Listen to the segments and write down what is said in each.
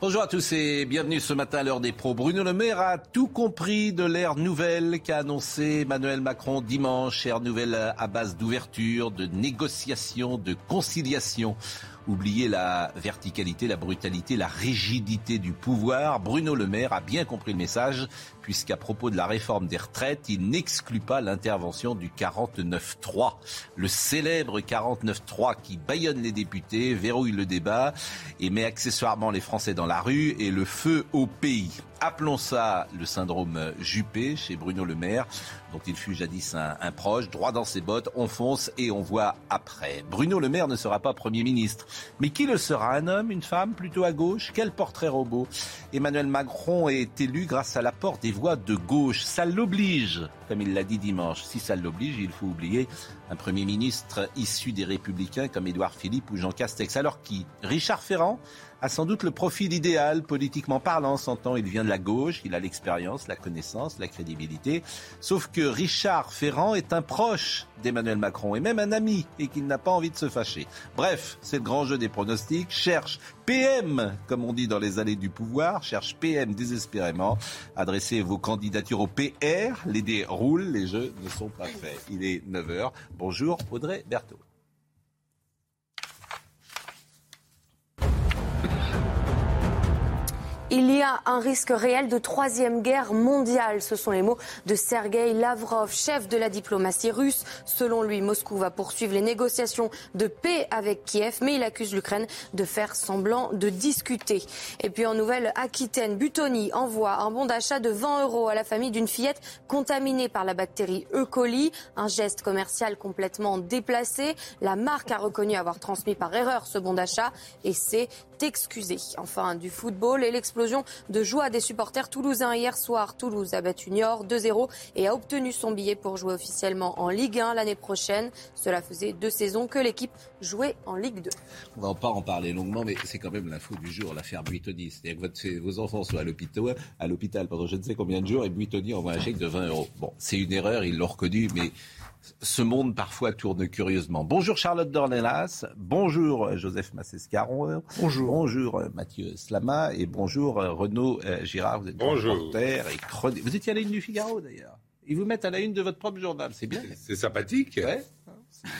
Bonjour à tous et bienvenue ce matin à l'heure des pros. Bruno Le Maire a tout compris de l'ère nouvelle qu'a annoncé Emmanuel Macron dimanche. Ère nouvelle à base d'ouverture, de négociation, de conciliation. Oubliez la verticalité, la brutalité, la rigidité du pouvoir. Bruno Le Maire a bien compris le message, puisqu'à propos de la réforme des retraites, il n'exclut pas l'intervention du 49-3. Le célèbre 49-3 qui baillonne les députés, verrouille le débat et met accessoirement les Français dans la rue et le feu au pays. Appelons ça le syndrome Juppé chez Bruno Le Maire, dont il fut jadis un, proche. Droit dans ses bottes, on fonce et on voit après. Bruno Le Maire ne sera pas Premier ministre. Mais qui le sera Un homme, une femme, plutôt à gauche? Quel portrait robot? Emmanuel Macron est élu grâce à l'apport des voix de gauche. Ça l'oblige, comme il l'a dit dimanche. Si ça l'oblige, il faut oublier un Premier ministre issu des Républicains comme Édouard Philippe ou Jean Castex. Alors qui? Richard Ferrand? A sans doute le profil idéal, politiquement parlant, s'entend. Il vient de la gauche, il a l'expérience, la connaissance, la crédibilité. Sauf que Richard Ferrand est un proche d'Emmanuel Macron et même un ami et qu'il n'a pas envie de se fâcher. Bref, c'est le grand jeu des pronostics. Cherche PM, comme on dit dans les allées du pouvoir, cherche PM désespérément. Adressez vos candidatures au PR. Les dés roulent, les jeux ne sont pas faits. Il est 9h. Bonjour Audrey Berthaud. Il y a un risque réel de troisième guerre mondiale. Ce sont les mots de Sergei Lavrov, chef de la diplomatie russe. Selon lui, Moscou va poursuivre les négociations de paix avec Kiev, mais il accuse l'Ukraine de faire semblant de discuter. Et puis en Nouvelle-Aquitaine, Butoni envoie un bon d'achat de 20 euros à la famille d'une fillette contaminée par la bactérie E. coli. Un geste commercial complètement déplacé. La marque a reconnu avoir transmis par erreur ce bon d'achat et s'est excusée. Enfin, du football et l'explosion de joie des supporters toulousains hier soir. Toulouse a battu Niort 2-0 et a obtenu son billet pour jouer officiellement en Ligue 1 l'année prochaine. Cela faisait deux saisons que l'équipe jouait en Ligue 2. On va pas en parler longuement, mais c'est quand même l'info du jour, l'affaire Buitoni. C'est-à-dire que vos enfants sont à l'hôpital, à l'hôpital pendant je ne sais combien de jours et Buitoni envoie un chèque de 20 euros. Bon, c'est une erreur, ils l'ont reconnu, mais ce monde parfois tourne curieusement. Bonjour Charlotte Dornelas, bonjour Joseph Massescaron, bonjour, bonjour Mathieu Slama et bonjour Renaud Girard. Vous êtes bonjour. et Vous étiez à la une du Figaro d'ailleurs. Ils vous mettent à la une de votre propre journal, c'est bien. C'est sympathique. Ouais.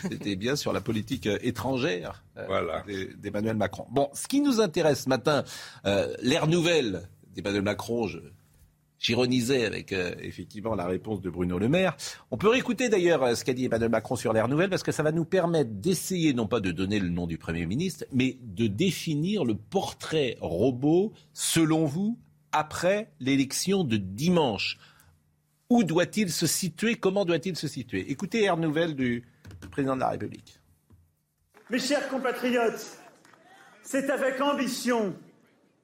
C'était bien sur la politique étrangère voilà. d'Emmanuel Macron. Bon, ce qui nous intéresse ce matin, euh, l'ère nouvelle d'Emmanuel Macron, je, j'ironisais avec euh, effectivement la réponse de Bruno Le Maire. On peut réécouter d'ailleurs ce qu'a dit Emmanuel Macron sur l'ère nouvelle parce que ça va nous permettre d'essayer non pas de donner le nom du Premier ministre, mais de définir le portrait robot selon vous après l'élection de dimanche. Où doit-il se situer? Comment doit-il se situer? Écoutez Air Nouvelle du président de la République. Mes chers compatriotes, c'est avec ambition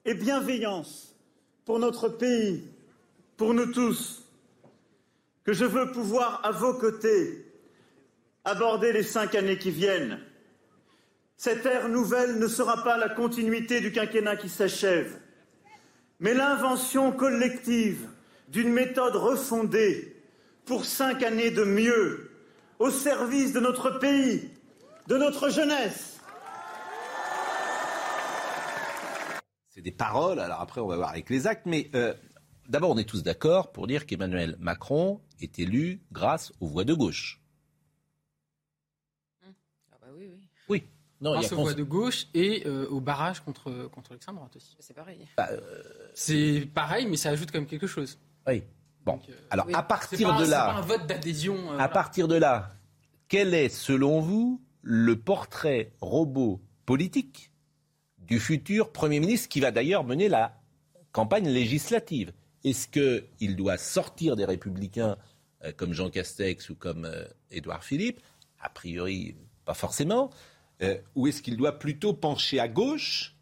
et bienveillance pour notre pays pour nous tous, que je veux pouvoir, à vos côtés, aborder les cinq années qui viennent. Cette ère nouvelle ne sera pas la continuité du quinquennat qui s'achève, mais l'invention collective d'une méthode refondée pour cinq années de mieux, au service de notre pays, de notre jeunesse. C'est des paroles, alors après on va voir avec les actes, mais euh, D'abord, on est tous d'accord pour dire qu'Emmanuel Macron est élu grâce aux voix de gauche. Ah bah oui, oui. Oui. Non, grâce il y a aux voix de gauche et euh, au barrage contre, contre l'extrême droite aussi. C'est pareil. Bah, euh... C'est pareil, mais ça ajoute quand même quelque chose. Oui. Bon. Donc, euh, Alors, oui. à partir pas, de là. Pas un vote d'adhésion. Euh, à partir de là, quel est, selon vous, le portrait robot politique du futur Premier ministre qui va d'ailleurs mener la campagne législative? Est-ce qu'il doit sortir des républicains euh, comme Jean Castex ou comme euh, Édouard Philippe? A priori, pas forcément. ou est-ce qu'il doit plutôt pencher à gauche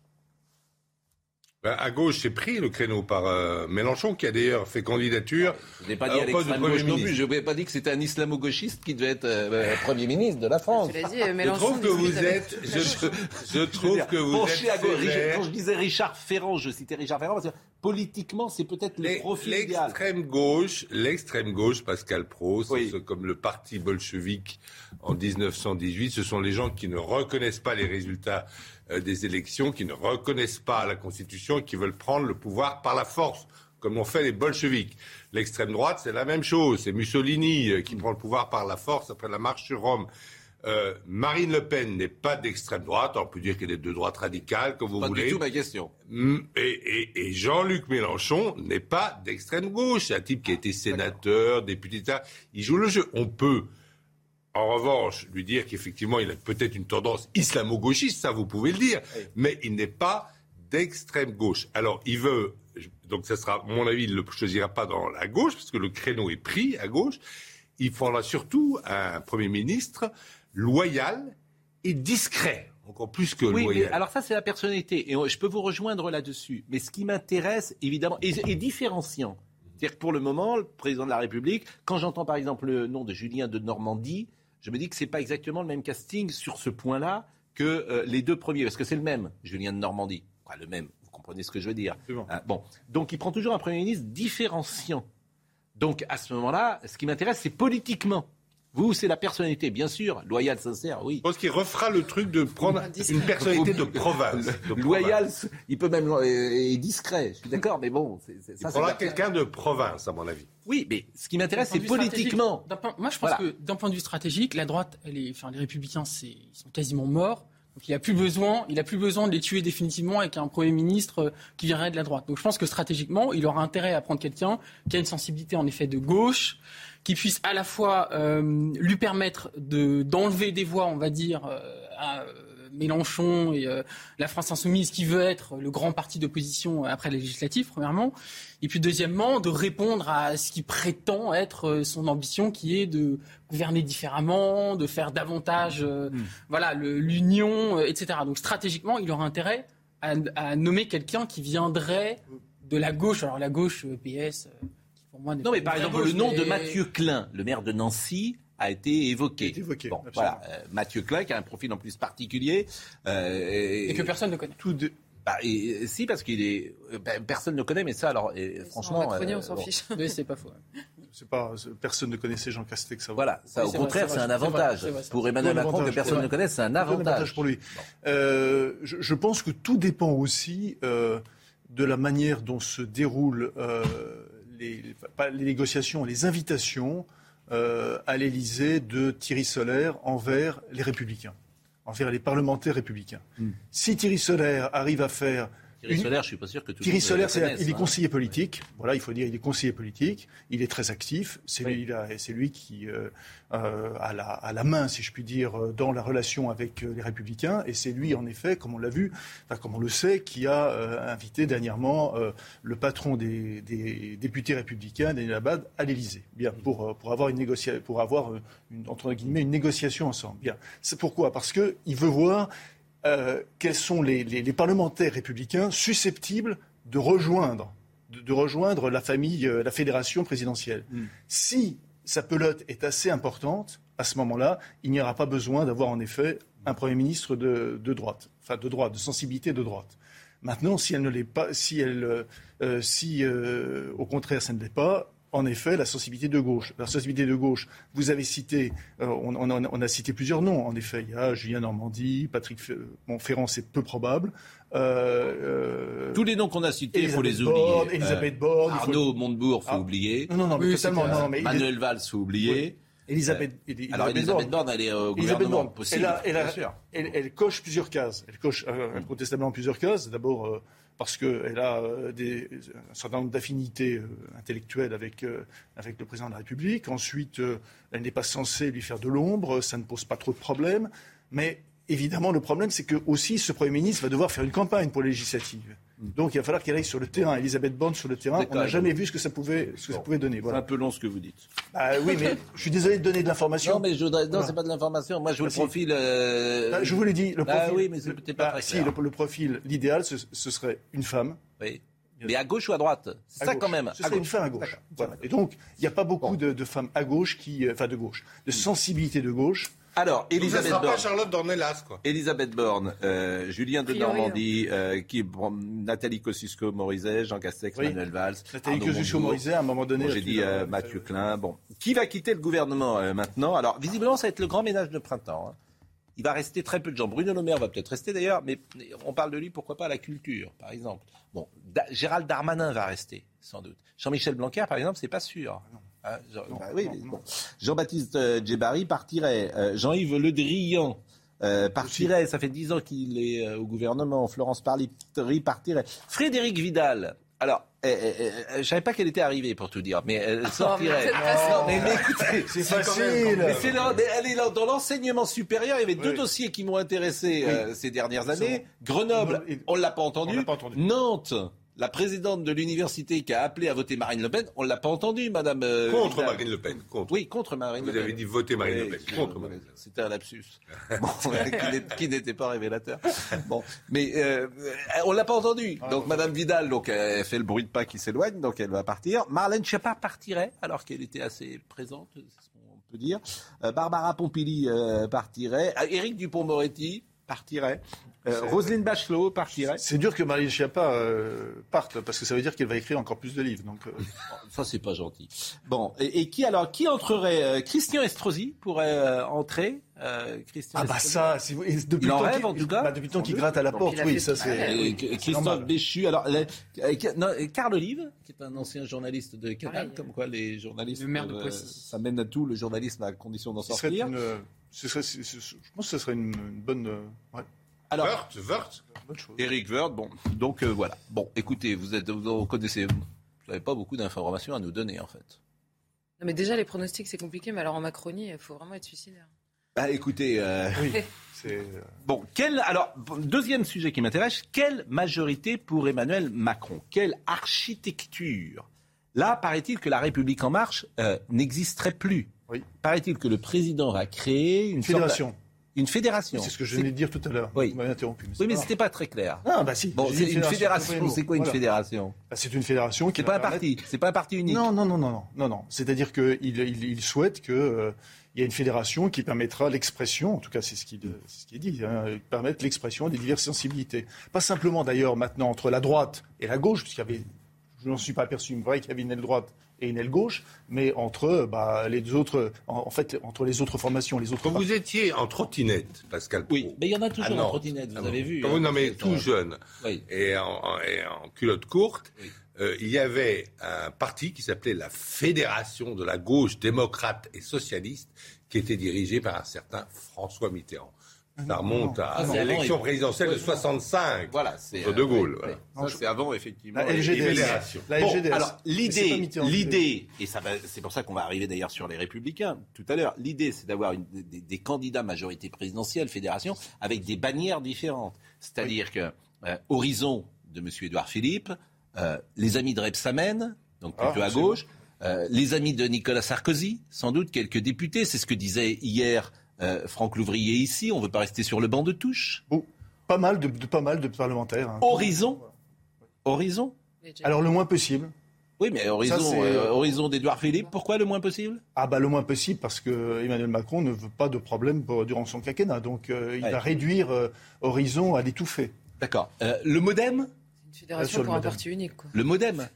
ben, à gauche, c'est pris le créneau par euh, Mélenchon, qui a d'ailleurs fait candidature. Je n'ai pas dit à l'extrême gauche non plus. Je n'ai pas dit que c'était un islamo-gauchiste qui devait être euh, Premier ministre de la France. Dit, je trouve que vous êtes. Je, trouve que vous êtes. À gauche, quand je disais Richard Ferrand, je citais Richard Ferrand parce que politiquement, c'est peut-être le profil L'extrême gauche, l'extrême gauche, Pascal Pro, c'est comme le parti bolchevique en 1918. Ce sont les gens qui ne reconnaissent pas les résultats euh, des élections qui ne reconnaissent pas la Constitution et qui veulent prendre le pouvoir par la force, comme l'ont fait les bolcheviks. L'extrême droite, c'est la même chose. C'est Mussolini euh, qui prend le pouvoir par la force après la marche sur Rome. Euh, Marine Le Pen n'est pas d'extrême droite, on peut dire qu'elle est de droite radicale, comme vous voulez. Pas du tout ma question. Mm, et, et, Jean-Luc Mélenchon n'est pas d'extrême gauche. C'est un type qui a été sénateur, député. Il joue le jeu. On peut en revanche, lui dire qu'effectivement, il a peut-être une tendance islamo-gauchiste, ça vous pouvez le dire, mais il n'est pas d'extrême gauche. Alors, il veut, donc ça sera, à mon avis, il ne le choisira pas dans la gauche, parce que le créneau est pris à gauche. Il faudra surtout un Premier ministre loyal et discret. Encore plus que oui, loyal. alors ça, c'est la personnalité. Et je peux vous rejoindre là-dessus. Mais ce qui m'intéresse, évidemment, est différenciant. C'est-à-dire que pour le moment, le président de la République, quand j'entends par exemple le nom de Julien de Normandie, je me dis que ce n'est pas exactement le même casting sur ce point-là que euh, les deux premiers, parce que c'est le même, Julien de Normandie. le même, vous comprenez ce que je veux dire. Hein, bon. Donc il prend toujours un Premier ministre différenciant. Donc à ce moment-là, ce qui m'intéresse, c'est politiquement. Vous, c'est la personnalité, bien sûr, loyale, sincère, oui. Je pense qu'il refera le truc de prendre une personnalité de province. Loyal, il peut même et discret, je suis d'accord, mais bon, c'est, il prendra quelqu'un de province, à mon avis. Oui, mais ce qui m'intéresse, c'est politiquement. Moi, je pense que d'un point de vue stratégique, la droite, elle est, enfin, les Républicains, c'est, ils sont quasiment morts. Donc il a plus besoin, il a plus besoin de les tuer définitivement avec un premier ministre euh, qui viendrait de la droite. Donc je pense que stratégiquement, il aura intérêt à prendre quelqu'un qui a une sensibilité en effet de gauche, qui puisse à la fois euh, lui permettre de d'enlever des voix, on va dire, euh, à Mélenchon et euh, la France insoumise, qui veut être le grand parti d'opposition après les législatives, premièrement, et puis deuxièmement, de répondre à ce qui prétend être son ambition, qui est de gouverner différemment, de faire davantage, hmm. voilà, l'union, etc. Donc stratégiquement, il aura intérêt à, à nommer quelqu'un qui viendrait de la gauche, alors la gauche PS non, mais par exemple, le nom de Mathieu Klein, le maire de Nancy, a été évoqué. bon, voilà. Euh, Mathieu Klein, qui a un profil en plus particulier. Euh, et, que personne ne connaît. Tout bah, et, si, parce qu'il est. Ben, personne ne connaît, mais ça, alors, franchement. on s'en fiche. Mais c'est pas faux. C'est pas, personne ne connaissait Jean Castex Voilà, ça, au contraire, c'est un avantage. pour Emmanuel Macron, que personne ne connaisse, c'est un avantage. pour lui. Euh, je, je, pense que tout dépend aussi de la manière dont se déroule les, les négociations, les invitations euh, à l'Élysée de Thierry Solaire envers les républicains, envers les parlementaires républicains. Hmm. Si Thierry Solaire arrive à faire Thierry Solaire, je suis pas sûr que tout Thierry Solaire, il est hein. conseiller politique. Voilà, il faut dire, il est conseiller politique. Il est très actif. C'est lui, c'est lui qui euh, euh, a, la, a, la, main, si je puis dire, euh, dans la relation avec les Républicains. Et c'est lui, en effet, comme on l'a vu, enfin, comme on le sait, qui a invité dernièrement le patron des, des députés républicains, Daniel Abad, à l'Élysée. Bien, pour pour avoir une négociation, pour avoir une, entre guillemets une négociation ensemble. Bien. C'est pourquoi? Parce que il veut voir euh, quels sont les, parlementaires républicains susceptibles de rejoindre, de, rejoindre la famille, euh, la fédération présidentielle. Hmm. Si sa pelote est assez importante, à ce moment-là, il n'y aura pas besoin d'avoir en effet un Premier ministre de, droite, enfin de droite, de sensibilité de droite. Maintenant, si elle ne l'est pas, si elle, euh, si au contraire ça ne l'est pas, en effet la sensibilité de gauche. La sensibilité de gauche, vous avez cité, euh, on, a cité plusieurs noms, en effet. Il y a Julien Normandie, Patrick Ferrand, c'est peu probable. Euh, euh, Tous les noms qu'on a cités, il faut les oublier. Elisabeth Borne. Arnaud Montebourg, il faut ah. oublier. Non, non, non, mais totalement. Non, mais Manuel Valls, il faut oublier. Elisabeth, Alors Elisabeth Borne, elle est au gouvernement possible. Elle, elle, coche plusieurs cases. Elle coche incontestablement plusieurs cases. D'abord, parce qu'elle a euh, un certain nombre d'affinités euh, intellectuelles avec, euh, avec le président de la République. Ensuite, elle n'est pas censée lui faire de l'ombre, ça ne pose pas trop de problèmes. Mais évidemment, le problème, c'est que aussi ce Premier ministre va devoir faire une campagne pour les législatives. Donc il va falloir qu'elle aille sur le terrain. Elisabeth Borne sur le terrain, on n'a jamais vu ce que ça pouvait, ce que ça pouvait donner. C'est un peu long ce que vous dites. Bah, oui, mais je suis désolé de donner de l'information. Non, mais je voudrais... non, c'est pas de l'information. Moi, je veux le profil. Euh... Bah, je vous l'ai dit. Le bah profil. oui, mais c'est peut-être pas bah, très Si, le, le profil, l'idéal, ce, ce serait une femme. Oui. Mais à gauche ou à droite? À Ça, gauche. quand même. Ce serait une femme à gauche. Voilà. Et donc, il n'y a pas beaucoup de, de femmes à gauche qui, euh, enfin de gauche, de sensibilité de gauche. Alors, Elisabeth pas Borne. Charlotte Dornelas, quoi. Elisabeth Borne, euh, Julien de priori, Normandie, euh, qui, bon, Nathalie Kosciusko-Morizet, Jean Castex, Oui. Manuel Valls. Nathalie Arnaud Kosciusko Montebourg. morizet à un moment donné. Bon, J'ai dit euh, Mathieu Klein. Bon, qui va quitter le gouvernement euh, maintenant? Alors, visiblement, ça va être le grand ménage de printemps. hein. Il va rester très peu de gens. Bruno Le Maire va peut-être rester d'ailleurs, mais on parle de lui, pourquoi pas à la culture, par exemple. Bon, Da- Gérald Darmanin va rester, sans doute. Jean-Michel Blanquer, par exemple, c'est pas sûr. Jean- Non, bah oui, non, mais non. bon. Jean-Baptiste euh, Djebari partirait. Euh, Jean-Yves Le Drian euh, partirait. Ça fait dix ans qu'il est euh, au gouvernement. Florence Parly partirait. Frédéric Vidal. Alors, euh, euh, euh, je savais pas qu'elle était arrivée pour tout dire, mais elle sortirait. Non, mais, mais écoutez, C'est facile. mais c'est là- mais elle est là, dans l'enseignement supérieur. Il y avait deux Oui. dossiers qui m'ont intéressé euh, ces dernières années. Grenoble, on l'a pas entendu. On l'a pas entendu. Nantes, la présidente de l'université qui a appelé à voter Marine Le Pen, on l'a pas entendu, Madame. euh, Contre Vidal. Marine Le Pen. Contre. Oui, contre Marine Vous Le Pen. avez dit voter Marine Oui, Le Pen. Contre Marine Le Pen. C'était un lapsus. Bon, qui n'était pas révélateur. Bon, mais euh, on l'a pas entendu. Ah, Donc Madame Vidal, donc elle fait le bruit de pas qui s'éloigne, donc elle va partir. Marlène Schiappa partirait, alors qu'elle était assez présente, c'est ce qu'on peut dire. Euh, Barbara Pompili euh, partirait. Éric Dupont-Moretti partirait. Euh, Roselyne Bachelot partirait. C'est dur que Marine Schiappa euh, parte, parce que ça veut dire qu'elle va écrire encore plus de livres. Donc, euh, Ça, c'est pas gentil. Bon, et, et qui alors Qui entrerait Euh, Christian Estrosi pourrait euh, entrer. Euh, Christian ah bah Estrosi? ça, si vous- depuis Il le en temps rêve, qu'il- en tout cas. bah, depuis le temps qu'il gratte à la porte, oui, ça c'est. Christophe. Béchu. Alors, non, Carl Olive, qui est un ancien journaliste de Canal, comme quoi les journalistes. Le maire de Poissy. euh, ça mène à tout, le journalisme à condition d'en sortir. une, ce serait, ce- ce- je pense que ce serait une, une bonne, euh, ouais, Alors, Wörth, Wörth. bonne chose. Eric Woerth, bon, donc euh, voilà. Bon, écoutez, vous êtes, vous connaissez, vous n'avez pas beaucoup d'informations à nous donner en fait. Non, mais déjà, les pronostics, c'est compliqué, mais alors en Macronie, il faut vraiment être suicidaire. Bah écoutez, euh, Oui, c'est. Bon, quel, alors, deuxième sujet qui m'intéresse, quelle majorité pour Emmanuel Macron? Quelle architecture? Là, paraît-il que la République en marche euh, n'existerait plus. Oui. Paraît-il que le président va créer une sorte fédération. une fédération. C'est ce que je venais de dire tout à l'heure. Oui. Vous m'avez interrompu. mais Oui, mais pas c'était pas très clair. Ah, bah si. Bon, c'est une fédération. C'est quoi une Voilà. fédération Bah, C'est une fédération qui C'est pas un permettre- parti. C'est pas un parti unique. Non, non, non, non, non, non, non. C'est-à-dire qu'il il, il souhaite qu'il y ait une fédération qui permettra l'expression, en tout cas c'est ce qui, ce qui est dit, hein, permettre l'expression des diverses sensibilités. Pas simplement d'ailleurs maintenant entre la droite et la gauche, puisqu'il y avait, je n'en suis pas aperçu, une vraie qu'il y avait une aile droite et une aile gauche, mais entre bah, les deux autres, en, en fait, entre les autres formations, les autres. Quand vous étiez en trottinette, Pascal Pro, Oui, mais il y en a toujours Ah en trottinette, vous Ah bon. avez vu. Quand hein. vous, non, mais Ça- tout jeune Oui. et en, en- et en culotte courte, Oui. euh, il y avait un parti qui s'appelait la Fédération de la gauche démocrate et socialiste, qui était dirigé par un certain François Mitterrand. Ça remonte à Ah, l'élection présidentielle de Ouais, 65. Voilà, c'est De Gaulle, oui, voilà. oui. Non, Ça, je- c'est avant effectivement. La LGDS. La Bon, LGDS. alors l'idée, Mitterrand. l'idée, et ça c'est pour ça qu'on va arriver d'ailleurs sur les Républicains tout à l'heure. L'idée, c'est d'avoir des, des candidats majorité présidentielle, fédération, avec des bannières différentes. C'est-à-dire que euh, Horizon de M. Édouard Philippe, euh, les amis de Rebsamen, donc Ah, plutôt à absolument. gauche, euh, les amis de Nicolas Sarkozy, sans doute quelques députés. C'est ce que disait hier euh, Franck Louvrier ici. On ne veut pas rester sur le banc de touche? Bon, pas mal de, de- pas mal de parlementaires. hein. Horizon, Horizon? Alors le moins possible. Oui, mais Horizon, c'est- euh, Horizon d'Édouard Philippe, pourquoi le moins possible? Ah bah le moins possible parce que Emmanuel Macron ne veut pas de problème pour- durant son quinquennat. Donc euh, il Ouais. va réduire euh, Horizon à l'étouffer. D'accord. Euh, le modem? C'est une fédération sur le pour un modem. parti unique, quoi. Le modem?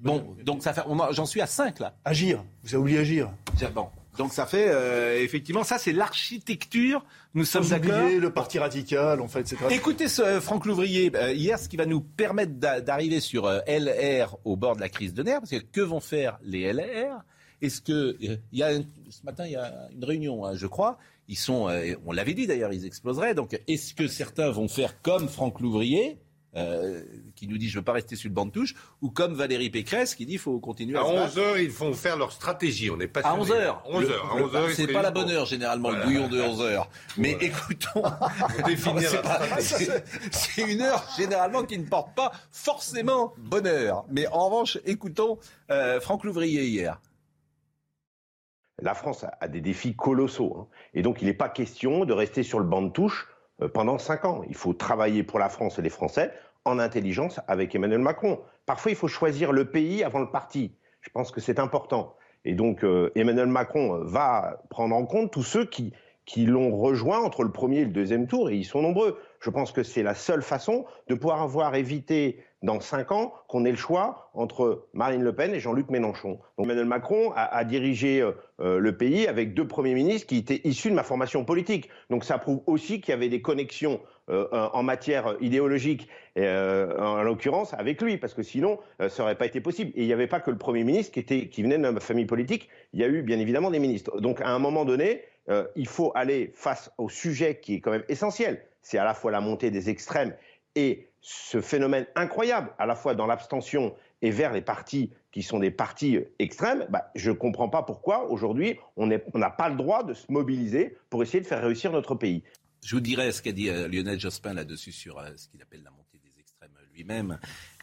Bon, donc ça fait, j'en suis à 5 là. Agir. Vous avez oublié agir? Bon, donc ça fait, euh, effectivement, ça c'est l'architecture, nous sommes d'accord. le parti radical, en fait, etc. Écoutez ce euh, Franck Louvrier euh, hier, ce qui va nous permettre d'a- d'arriver sur LR au bord de la crise de nerfs, parce que que vont faire les LR Est-ce que il y a ce matin il y a une réunion, hein, je crois. Ils sont, on l'avait dit d'ailleurs, ils exploseraient. Donc est-ce que certains vont faire comme Franck Louvrier? Euh, qui nous dit je ne veux pas rester sur le banc de touche, ou comme Valérie Pécresse qui dit qu'il faut continuer à, à se battre. 11h, ils font faire leur stratégie. On n'est pas À sûr. 11h. 11h. À 11h, C'est pas la bonne heure généralement, le bouillon de 11h. Mais écoutons. définir C'est une heure généralement qui ne porte pas forcément bonheur. Mais en revanche, écoutons euh, Franck Louvrier hier. La France a- a des défis colossaux. hein. Et donc, il n'est pas question de rester sur le banc de touche pendant cinq ans. Il faut travailler pour la France et les Français en intelligence avec Emmanuel Macron. Parfois, il faut choisir le pays avant le parti. Je pense que c'est important. Et donc, euh, Emmanuel Macron euh, va prendre en compte tous ceux qui, qui l'ont rejoint entre le premier et le deuxième tour, et ils sont nombreux. Je pense que c'est la seule façon de pouvoir avoir évité dans cinq ans qu'on ait le choix entre Marine Le Pen et Jean-Luc Mélenchon. Donc Emmanuel Macron a, dirigé euh, euh, le pays avec deux premiers ministres qui étaient issus de ma formation politique. Donc ça prouve aussi qu'il y avait des connexions euh, en matière idéologique, en l'occurrence avec lui, parce que sinon ça n'aurait pas été possible. Et il n'y avait pas que le Premier ministre qui, était, qui venait de ma famille politique, il y a eu bien évidemment des ministres. Donc à un moment donné, il faut aller face au sujet qui est quand même essentiel. C'est à la fois la montée des extrêmes et ce phénomène incroyable, à la fois dans l'abstention et vers les partis qui sont des partis extrêmes, bah, je ne comprends pas pourquoi aujourd'hui on n'a pas le droit de se mobiliser pour essayer de faire réussir notre pays. Je vous dirai ce qu'a dit euh, Lionel Jospin là-dessus sur euh, ce qu'il appelle la montée lui-même.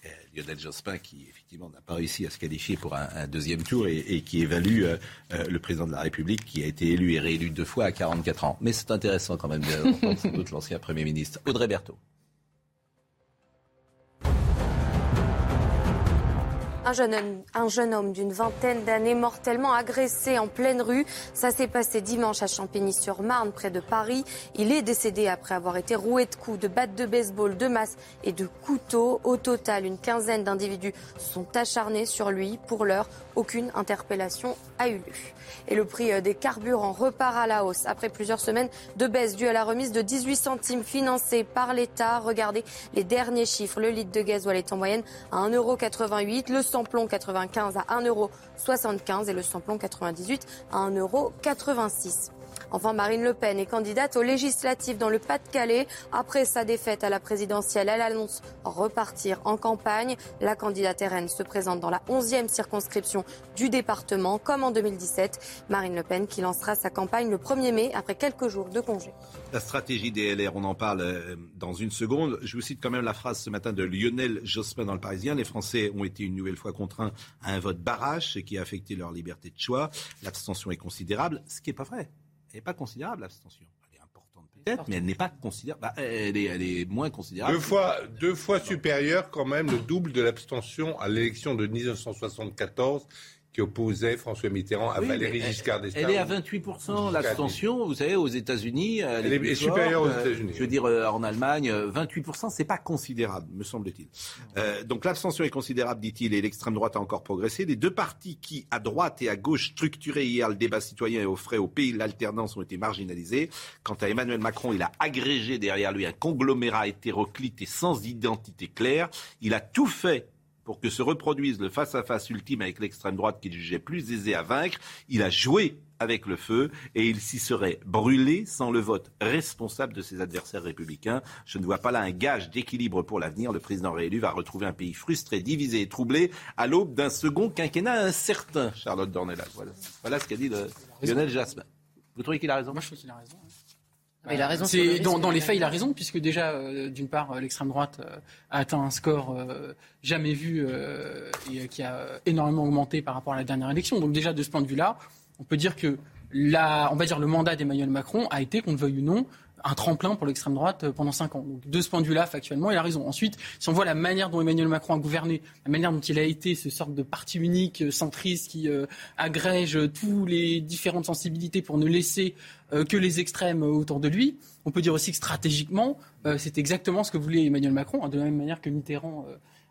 Euh, Lionel Jospin qui effectivement n'a pas réussi à se qualifier pour un, deuxième tour et, et qui évalue euh, euh, le président de la République qui a été élu et réélu deux fois à 44 ans. Mais c'est intéressant quand même d'entendre sans doute l'ancien Premier ministre. Audrey Berthaud. Un jeune homme, un jeune homme d'une vingtaine d'années mortellement agressé en pleine rue. Ça s'est passé dimanche à Champigny-sur-Marne, près de Paris. Il est décédé après avoir été roué de coups, de battes de baseball, de masses et de couteaux. Au total, une quinzaine d'individus sont acharnés sur lui. Pour l'heure, aucune interpellation a eu lieu. Et le prix euh, des carburants repart à la hausse après plusieurs semaines de baisse due à la remise de 18 centimes financée par l'État. Regardez les derniers chiffres. Le litre de gasoil est en moyenne à 1,88€, le samplon 95 à 1,75€ et le samplon 98 à 1,86€. Enfin, Marine Le Pen est candidate aux législatives dans le Pas-de-Calais. Après sa défaite à la présidentielle, elle annonce repartir en campagne. La candidate RN se présente dans la 11e circonscription du département, comme en 2017. Marine Le Pen qui lancera sa campagne le 1er mai après quelques jours de congé. La stratégie des LR, on en parle euh, dans une seconde. Je vous cite quand même la phrase ce matin de Lionel Jospin dans le Parisien. Les Français ont été une nouvelle fois contraints à un vote barrage, qui a affecté leur liberté de choix. L'abstention est considérable, ce qui n'est pas vrai. Elle n'est pas considérable, l'abstention. Elle est importante peut-être, mais elle n'est pas considérable. Bah, elle, est, elle est moins considérable. Deux fois, deux fois supérieur quand même, le double de l'abstention à l'élection de 1974 qui opposait François Mitterrand à Oui, Valéry Giscard d'Estaing. Elle est à 28% l'abstention, vous savez, aux États-Unis. euh, Elle est- supérieure aux euh, États-Unis. Je veux dire, euh, en Allemagne, euh, 28%, c'est pas considérable, me semble-t-il. Euh, donc l'abstention est considérable, dit-il, et l'extrême droite a encore progressé. Les deux partis qui, à droite et à gauche, structuraient hier le débat citoyen et offraient au pays l'alternance ont été marginalisés. Quant à Emmanuel Macron, il a agrégé derrière lui un conglomérat hétéroclite et sans identité claire. Il a tout fait pour que se reproduise le face-à-face ultime avec l'extrême droite qu'il jugeait plus aisé à vaincre. Il a joué avec le feu et il s'y serait brûlé sans le vote responsable de ses adversaires républicains. Je ne vois pas là un gage d'équilibre pour l'avenir. Le président réélu va retrouver un pays frustré, divisé et troublé à l'aube d'un second quinquennat incertain. Charlotte Dornelas, voilà, voilà ce qu'a dit le Lionel Jasmin. Vous trouvez qu'il a raison? Moi, je trouve qu'il a raison. Mais il a raison C'est- dans, dans les faits, il a raison, puisque déjà, euh, d'une part, euh, l'extrême droite euh, a atteint un score euh, jamais vu et qui a énormément augmenté par rapport à la dernière élection. Donc déjà, de ce point de vue-là, on peut dire que la, on va dire le mandat d'Emmanuel Macron a été, qu'on le veuille ou non, un tremplin pour l'extrême droite euh, pendant cinq ans. Donc, de ce point de vue-là, factuellement, il a raison. Ensuite, si on voit la manière dont Emmanuel Macron a gouverné, la manière dont il a été ce sorte de parti unique, euh, centriste, qui euh, agrège euh, tous les différentes sensibilités pour ne laisser euh, que les extrêmes autour de lui, on peut dire aussi que stratégiquement, euh, c'est exactement ce que voulait Emmanuel Macron, hein, de la même manière que Mitterrand,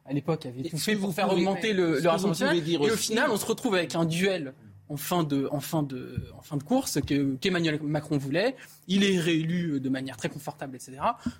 à l'époque, avait tout fait pour faire augmenter le, le Rassemblement national. Et au final, on se retrouve avec un duel en fin de, en fin de, en fin de course que, qu'Emmanuel Macron voulait. Il est réélu de manière très confortable, etc.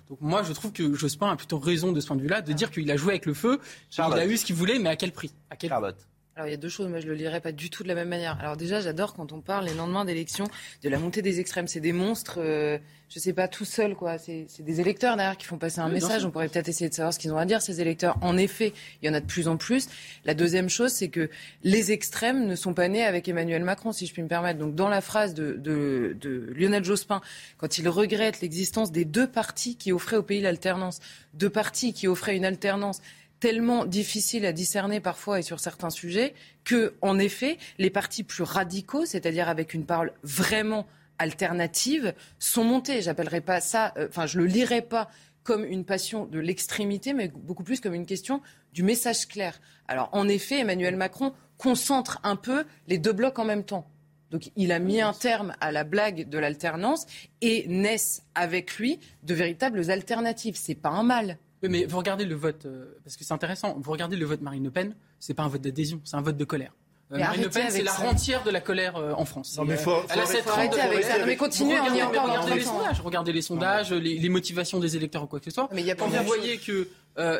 Donc moi, je trouve que Jospin a plutôt raison de ce point de vue-là, de dire qu'il a joué avec le feu, qu'il Charlotte. a eu ce qu'il voulait, mais à quel prix, à quel Charlotte. Alors il y a deux choses, moi je le lirai pas du tout de la même manière. Alors déjà j'adore quand on parle les lendemains d'élections de la montée des extrêmes. C'est des monstres, euh, je sais pas tout seul quoi. C'est des électeurs derrière qui font passer un message. On pourrait peut-être essayer de savoir ce qu'ils ont à dire ces électeurs. En effet, il y en a de plus en plus. La deuxième chose, c'est que les extrêmes ne sont pas nés avec Emmanuel Macron, si je puis me permettre. Donc dans la phrase de, de, de Lionel Jospin, quand il regrette l'existence des deux partis qui offraient au pays l'alternance, deux partis qui offraient une alternance tellement difficile à discerner parfois et sur certains sujets que, en effet, les partis plus radicaux, c'est-à-dire avec une parole vraiment alternative, sont montés. J'appellerai pas ça, euh, enfin, je le lirai pas comme une passion de l'extrémité, mais beaucoup plus comme une question du message clair. Alors, en effet, Emmanuel Macron concentre un peu les deux blocs en même temps. Donc il a mis un terme à la blague de l'alternance et naissent avec lui de véritables alternatives. C'est pas un mal mais vous regardez le vote, euh, parce que c'est intéressant, vous regardez le vote Marine Le Pen, c'est pas un vote d'adhésion, c'est un vote de colère. Euh, Marine Le Pen, c'est la rentière de la colère euh, en France. Non, mais faut, elle a cette avec ça. mais continuez, on y est encore regardez les sondages, regardez les sondages, les, motivations des électeurs ou quoi que ce soit. Mais y a Quand vous voyez que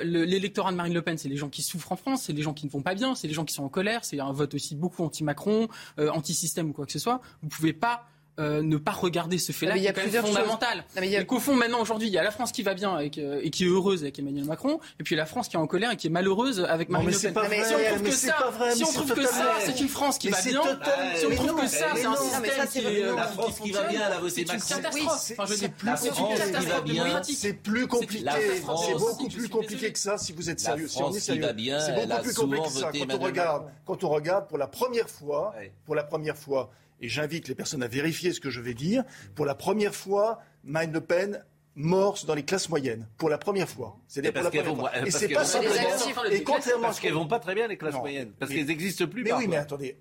l'électorat de Marine Le Pen, c'est les gens qui souffrent en France, c'est les gens qui ne vont pas bien, c'est les gens qui sont en colère, c'est un vote aussi beaucoup anti-Macron, anti-système ou quoi que ce soit. Vous pouvez pas euh, ne pas regarder ce fait-là qui est quand même fondamental. Et qu'au fond, maintenant, aujourd'hui, il y a la France qui va bien avec, euh, et qui est heureuse avec Emmanuel Macron, et puis la France qui est en colère et qui est malheureuse avec Marine Le Pen. si on trouve que ça, si on trouve que ça, c'est une France qui va bien. Si on trouve que ça, c'est un système qui est la France qui va bien, a voté Macron. C'est plus compliqué. C'est beaucoup plus compliqué que ça. Si vous êtes sérieux, si on est sérieux, c'est beaucoup plus compliqué que ça. Quand on regarde, quand on regarde pour la première fois, pour la première fois et j'invite les personnes à vérifier ce que je vais dire, pour la première fois, Marine Le Pen morse dans les classes moyennes pour la première fois. C'est parce qu'elles vont, et c'est pas Et contrairement parce qu'elles vont pas très bien les classes moyennes, parce qu'elles n'existent plus. Mais oui, mais attendez.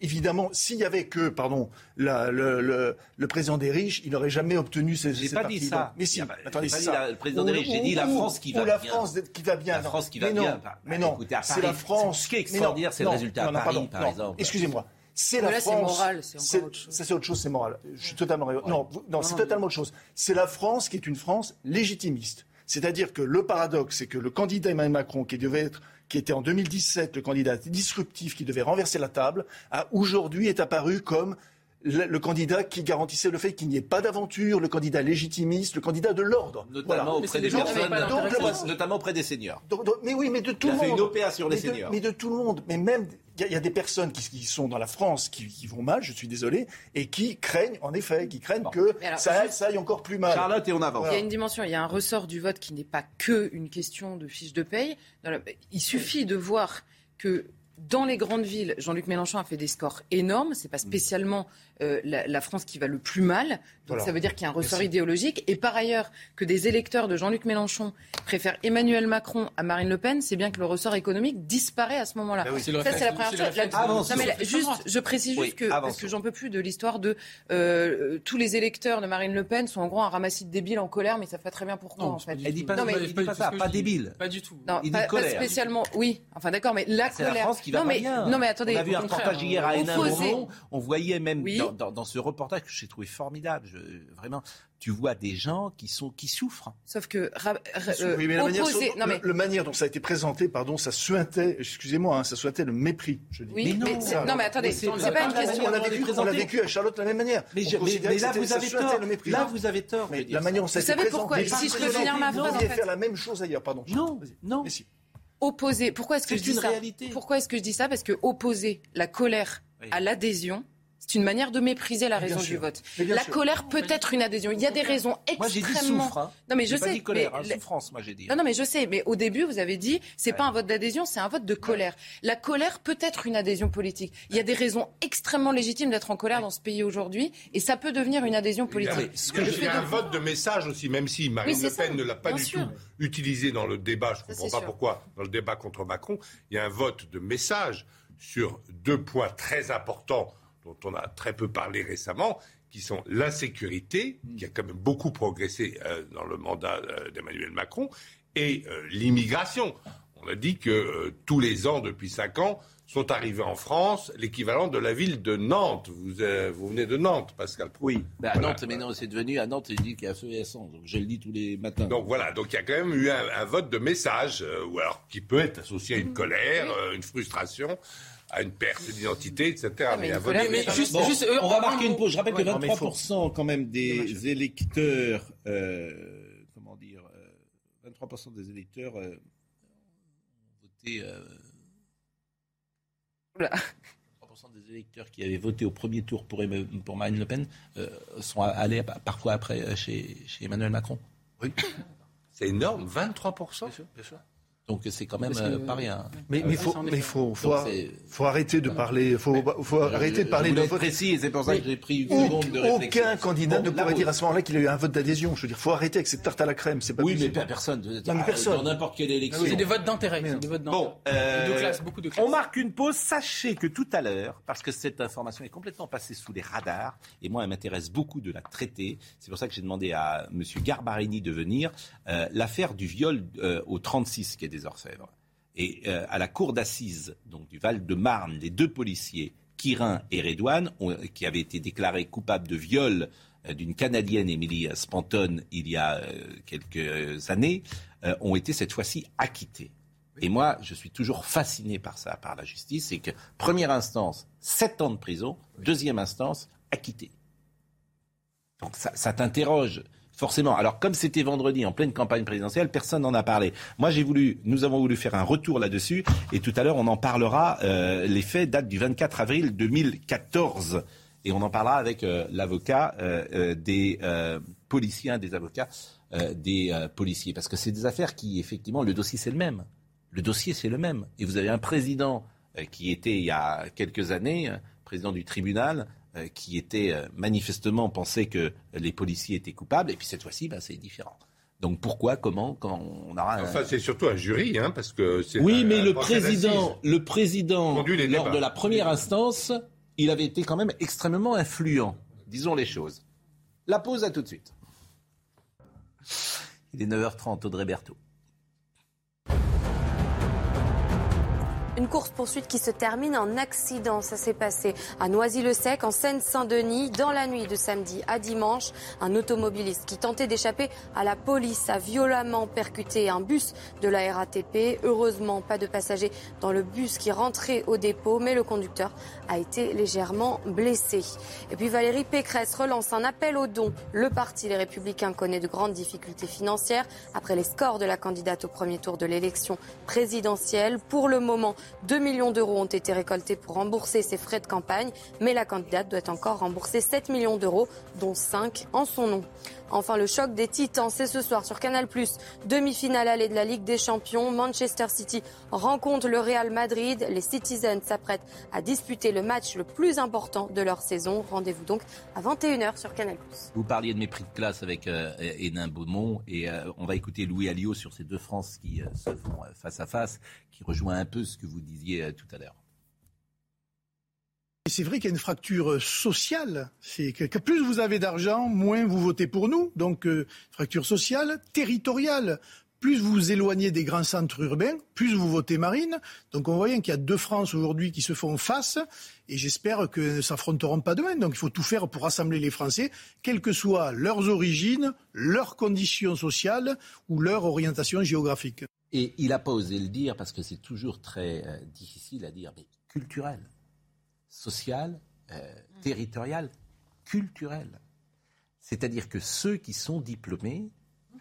Évidemment, s'il y avait que, pardon, la, le, le, le, président des riches, il n'aurait jamais obtenu ces. J'ai pas dit ça. Mais si, attendez, c'est ça. Le président des riches, j'ai dit la France qui va bien. la France qui va bien. La France qui va bien. Mais non, c'est la France. Ce qui est extraordinaire, c'est le résultat à Paris, par exemple. Excusez-moi. C'est la là, France. c'est moral, c'est encore autre chose. Ça, c'est autre chose, c'est moral. Je suis totalement. Non, non, c'est totalement autre chose. C'est la France qui est une France légitimiste. C'est-à-dire que le paradoxe, c'est que le candidat Emmanuel Macron, qui devait être qui était en 2017 le candidat disruptif qui devait renverser la table, a aujourd'hui est apparu comme le, candidat qui garantissait le fait qu'il n'y ait pas d'aventure, le candidat légitimiste, le candidat de l'ordre. Notamment auprès des personnes, notamment auprès des seniors. mais oui, mais de tout le monde. fait une OPA sur les seniors. mais de tout le monde. Mais même, il y, a des personnes qui, sont dans la France qui, vont mal, je suis désolé, et qui craignent, en effet, qui craignent que ça, aille, encore plus mal. Charlotte, et on avance. Il y a une dimension, il y a un ressort du vote qui n'est pas que une question de fiche de paye. Il suffit de voir que dans les grandes villes, Jean-Luc Mélenchon a fait des scores énormes. C'est pas spécialement euh, la, France qui va le plus mal. Donc ça veut dire qu'il y a un ressort idéologique. Et par ailleurs, que des électeurs de Jean-Luc Mélenchon préfèrent Emmanuel Macron à Marine Le Pen, c'est bien que le ressort économique disparaît à ce moment-là. Ben ça, c'est la première chose. juste, je précise juste que, parce que j'en peux plus de l'histoire de euh, tous les électeurs de Marine Le Pen sont en gros un ramassis de débiles en colère, mais ça fait très bien pourquoi, en fait. Elle dit pas, non, mais, dit pas, ça, pas débile. Pas du tout. Non, il pas, colère. spécialement. Oui, enfin d'accord, mais la colère. La France qui va non, mais, bien. non, mais attendez. On a vu un reportage hier à Hénin on voyait même dans ce reportage que j'ai trouvé formidable. Je, vraiment, tu vois des gens qui sont qui souffrent. Sauf que euh, oui, mais la manière, non, mais... Le, manière dont ça a été présenté, pardon, ça suintait, excusez-moi, hein, ça souhaitait le mépris. Je dis. Oui, mais non, mais, non, mais attendez, c'est pas, une question. On l'a vécu, on l'a vécu à Charlotte de la même manière. Mais, mais, là, vous avez tort. Là, vous avez tort. Mais la manière dont ça a été présenté. Vous savez pourquoi Si je peux finir ma phrase, en fait. faire la même chose ailleurs, pardon. Non, non. Opposer. Pourquoi est-ce que je dis ça Pourquoi est-ce que je dis ça? Parce que opposer la colère à l'adhésion c'est une manière de mépriser la raison du vote. La colère peut être une adhésion. Il y a des raisons extrêmement. Moi j'ai dit souffre. Hein. Non mais je sais. Pas dit colère, mais... hein, souffrance. Moi j'ai dit. Non non mais je sais. Mais au début vous avez dit c'est pas un vote d'adhésion, c'est un vote de colère. La colère peut être une adhésion politique. Il y a des raisons extrêmement légitimes d'être en colère dans ce pays aujourd'hui, et ça peut devenir une adhésion politique. Il y a, un vote de message aussi, même si Marine Le Pen ne l'a pas du tout utilisé dans le débat. Je ne comprends pas pourquoi dans le débat contre Macron. Il y a un vote de message sur deux points très importants dont on a très peu parlé récemment, qui sont l'insécurité, qui a quand même beaucoup progressé euh, dans le mandat euh, d'Emmanuel Macron, et euh, l'immigration. On a dit que tous les ans, depuis cinq ans, sont arrivés en France l'équivalent de la ville de Nantes. Vous, vous venez de Nantes, Pascal. Oui, ben, à Nantes, mais non, c'est devenu à Nantes, il dit qu'il y a feu et sang. Donc je le dis tous les matins. Donc voilà, donc il y a quand même eu un, vote de message, ou alors qui peut être associé à une colère, une frustration. À une perte d'identité, etc. Ah, mais juste- Bon, juste, euh, on va marquer une pause. Je rappelle que Ouais, non, mais 23% quand même des électeurs, euh, comment dire, euh, 23% des électeurs euh, ont voté. Euh, Oula. 23% des électeurs qui avaient voté au premier tour pour, pour Marine Le Pen euh, sont allés parfois après euh, chez, chez Emmanuel Macron. C'est énorme, 23%. Donc c'est quand même que- euh, pas rien. Mais il Ouais, faut, mais faut, faut, faut arrêter de parler, faut, faut arrêter de parler je de voulais être vote. précis et c'est pour ça que j'ai pris une seconde de réflexion. Aucun candidat Bon, ne pourrait dire à ce moment-là qu'il a eu un vote d'adhésion. Je veux dire, faut arrêter avec cette tarte à la crème. C'est pas Oui, mais personne. Non, mais personne. Dans n'importe quelle élection. C'est des votes d'intérêt. Mais c'est non. des votes Bon, d'intérêt. euh, de classe, beaucoup de classes. on marque une pause. Sachez que tout à l'heure, parce que cette information est complètement passée sous les radars, et moi, elle m'intéresse beaucoup de la traiter. C'est pour ça que j'ai demandé à M. Garbarini de venir. euh, L'affaire du viol euh, au 36 qui est des Orfèvres. Et euh, à la cour d'assises donc du Val-de-Marne, les deux policiers, Quirin et Redouane, ont- qui avaient été déclarés coupables de viol euh, d'une Canadienne, Emily Spanton, il y a euh, quelques années, euh, ont été cette fois-ci acquittés. Et moi, je suis toujours fasciné par ça, par la justice. C'est que première instance, 7 ans de prison. Deuxième instance, acquitté. Donc ça, ça t'interroge forcément. Alors comme c'était vendredi en pleine campagne présidentielle, personne n'en a parlé. Moi, j'ai voulu, nous avons voulu faire un retour là-dessus. Et tout à l'heure, on en parlera. Euh, les faits datent du 24 avril 2014. Et on en parlera avec euh, l'avocat euh, des policiers, des avocats des policiers. Parce que c'est des affaires qui, effectivement, le dossier, c'est le même. Le dossier, c'est le même. Et vous avez un président qui était, il y a quelques années, président du tribunal, euh, qui était euh, manifestement pensait que les policiers étaient coupables. Et puis cette fois-ci, ben, c'est différent. Donc pourquoi, comment, quand on aura... un- Enfin, c'est surtout un jury, hein, parce que c'est. oui, un- mais un le président, le président, Conduit les lors débats. de la première instance, il avait été quand même extrêmement influent. Disons les choses. La pause, à tout de suite. Il est 9h30, Audrey Berthaud. Une course-poursuite qui se termine en accident. Ça s'est passé à Noisy-le-Sec, en Seine-Saint-Denis, dans la nuit de samedi à dimanche. Un automobiliste qui tentait d'échapper à la police a violemment percuté un bus de la RATP. Heureusement, pas de passagers dans le bus qui rentrait au dépôt, mais le conducteur a été légèrement blessé. Et puis Valérie Pécresse relance un appel aux dons. Le parti Les Républicains connaît de grandes difficultés financières après les scores de la candidate au premier tour de l'élection présidentielle. Pour le moment, 2 millions d'euros ont été récoltés pour rembourser ses frais de campagne, mais la candidate doit encore rembourser 7 millions d'euros, dont 5 en son nom. Enfin, le choc des titans, c'est ce soir sur Canal+. Demi-finale allée de la Ligue des Champions. Manchester City rencontre le Real Madrid. Les Citizens s'apprêtent à disputer le match le plus important de leur saison. Rendez-vous donc à 21h sur Canal+. Vous parliez de mépris de classe avec euh, Hénin Beaumont et euh, on va écouter Louis Alliot sur ces deux France qui euh, se font euh, face à face, qui rejoint un peu ce que vous disiez tout à l'heure. C'est vrai qu'il y a une fracture euh, sociale. Plus vous avez d'argent, moins vous votez pour nous. Donc, euh, fracture sociale, territoriale. Plus vous vous éloignez des grands centres urbains, plus vous votez Marine. Donc, on voit bien qu'il y a deux France aujourd'hui qui se font face. Et j'espère que ne s'affronteront pas demain. Donc, il faut tout faire pour rassembler les Français, quelles que soient leurs origines, leurs conditions sociales ou leur orientation géographique. Et il n'a pas osé le dire parce que c'est toujours très euh, difficile à dire, mais culturel, social, euh, territorial, culturel. C'est-à-dire que ceux qui sont diplômés,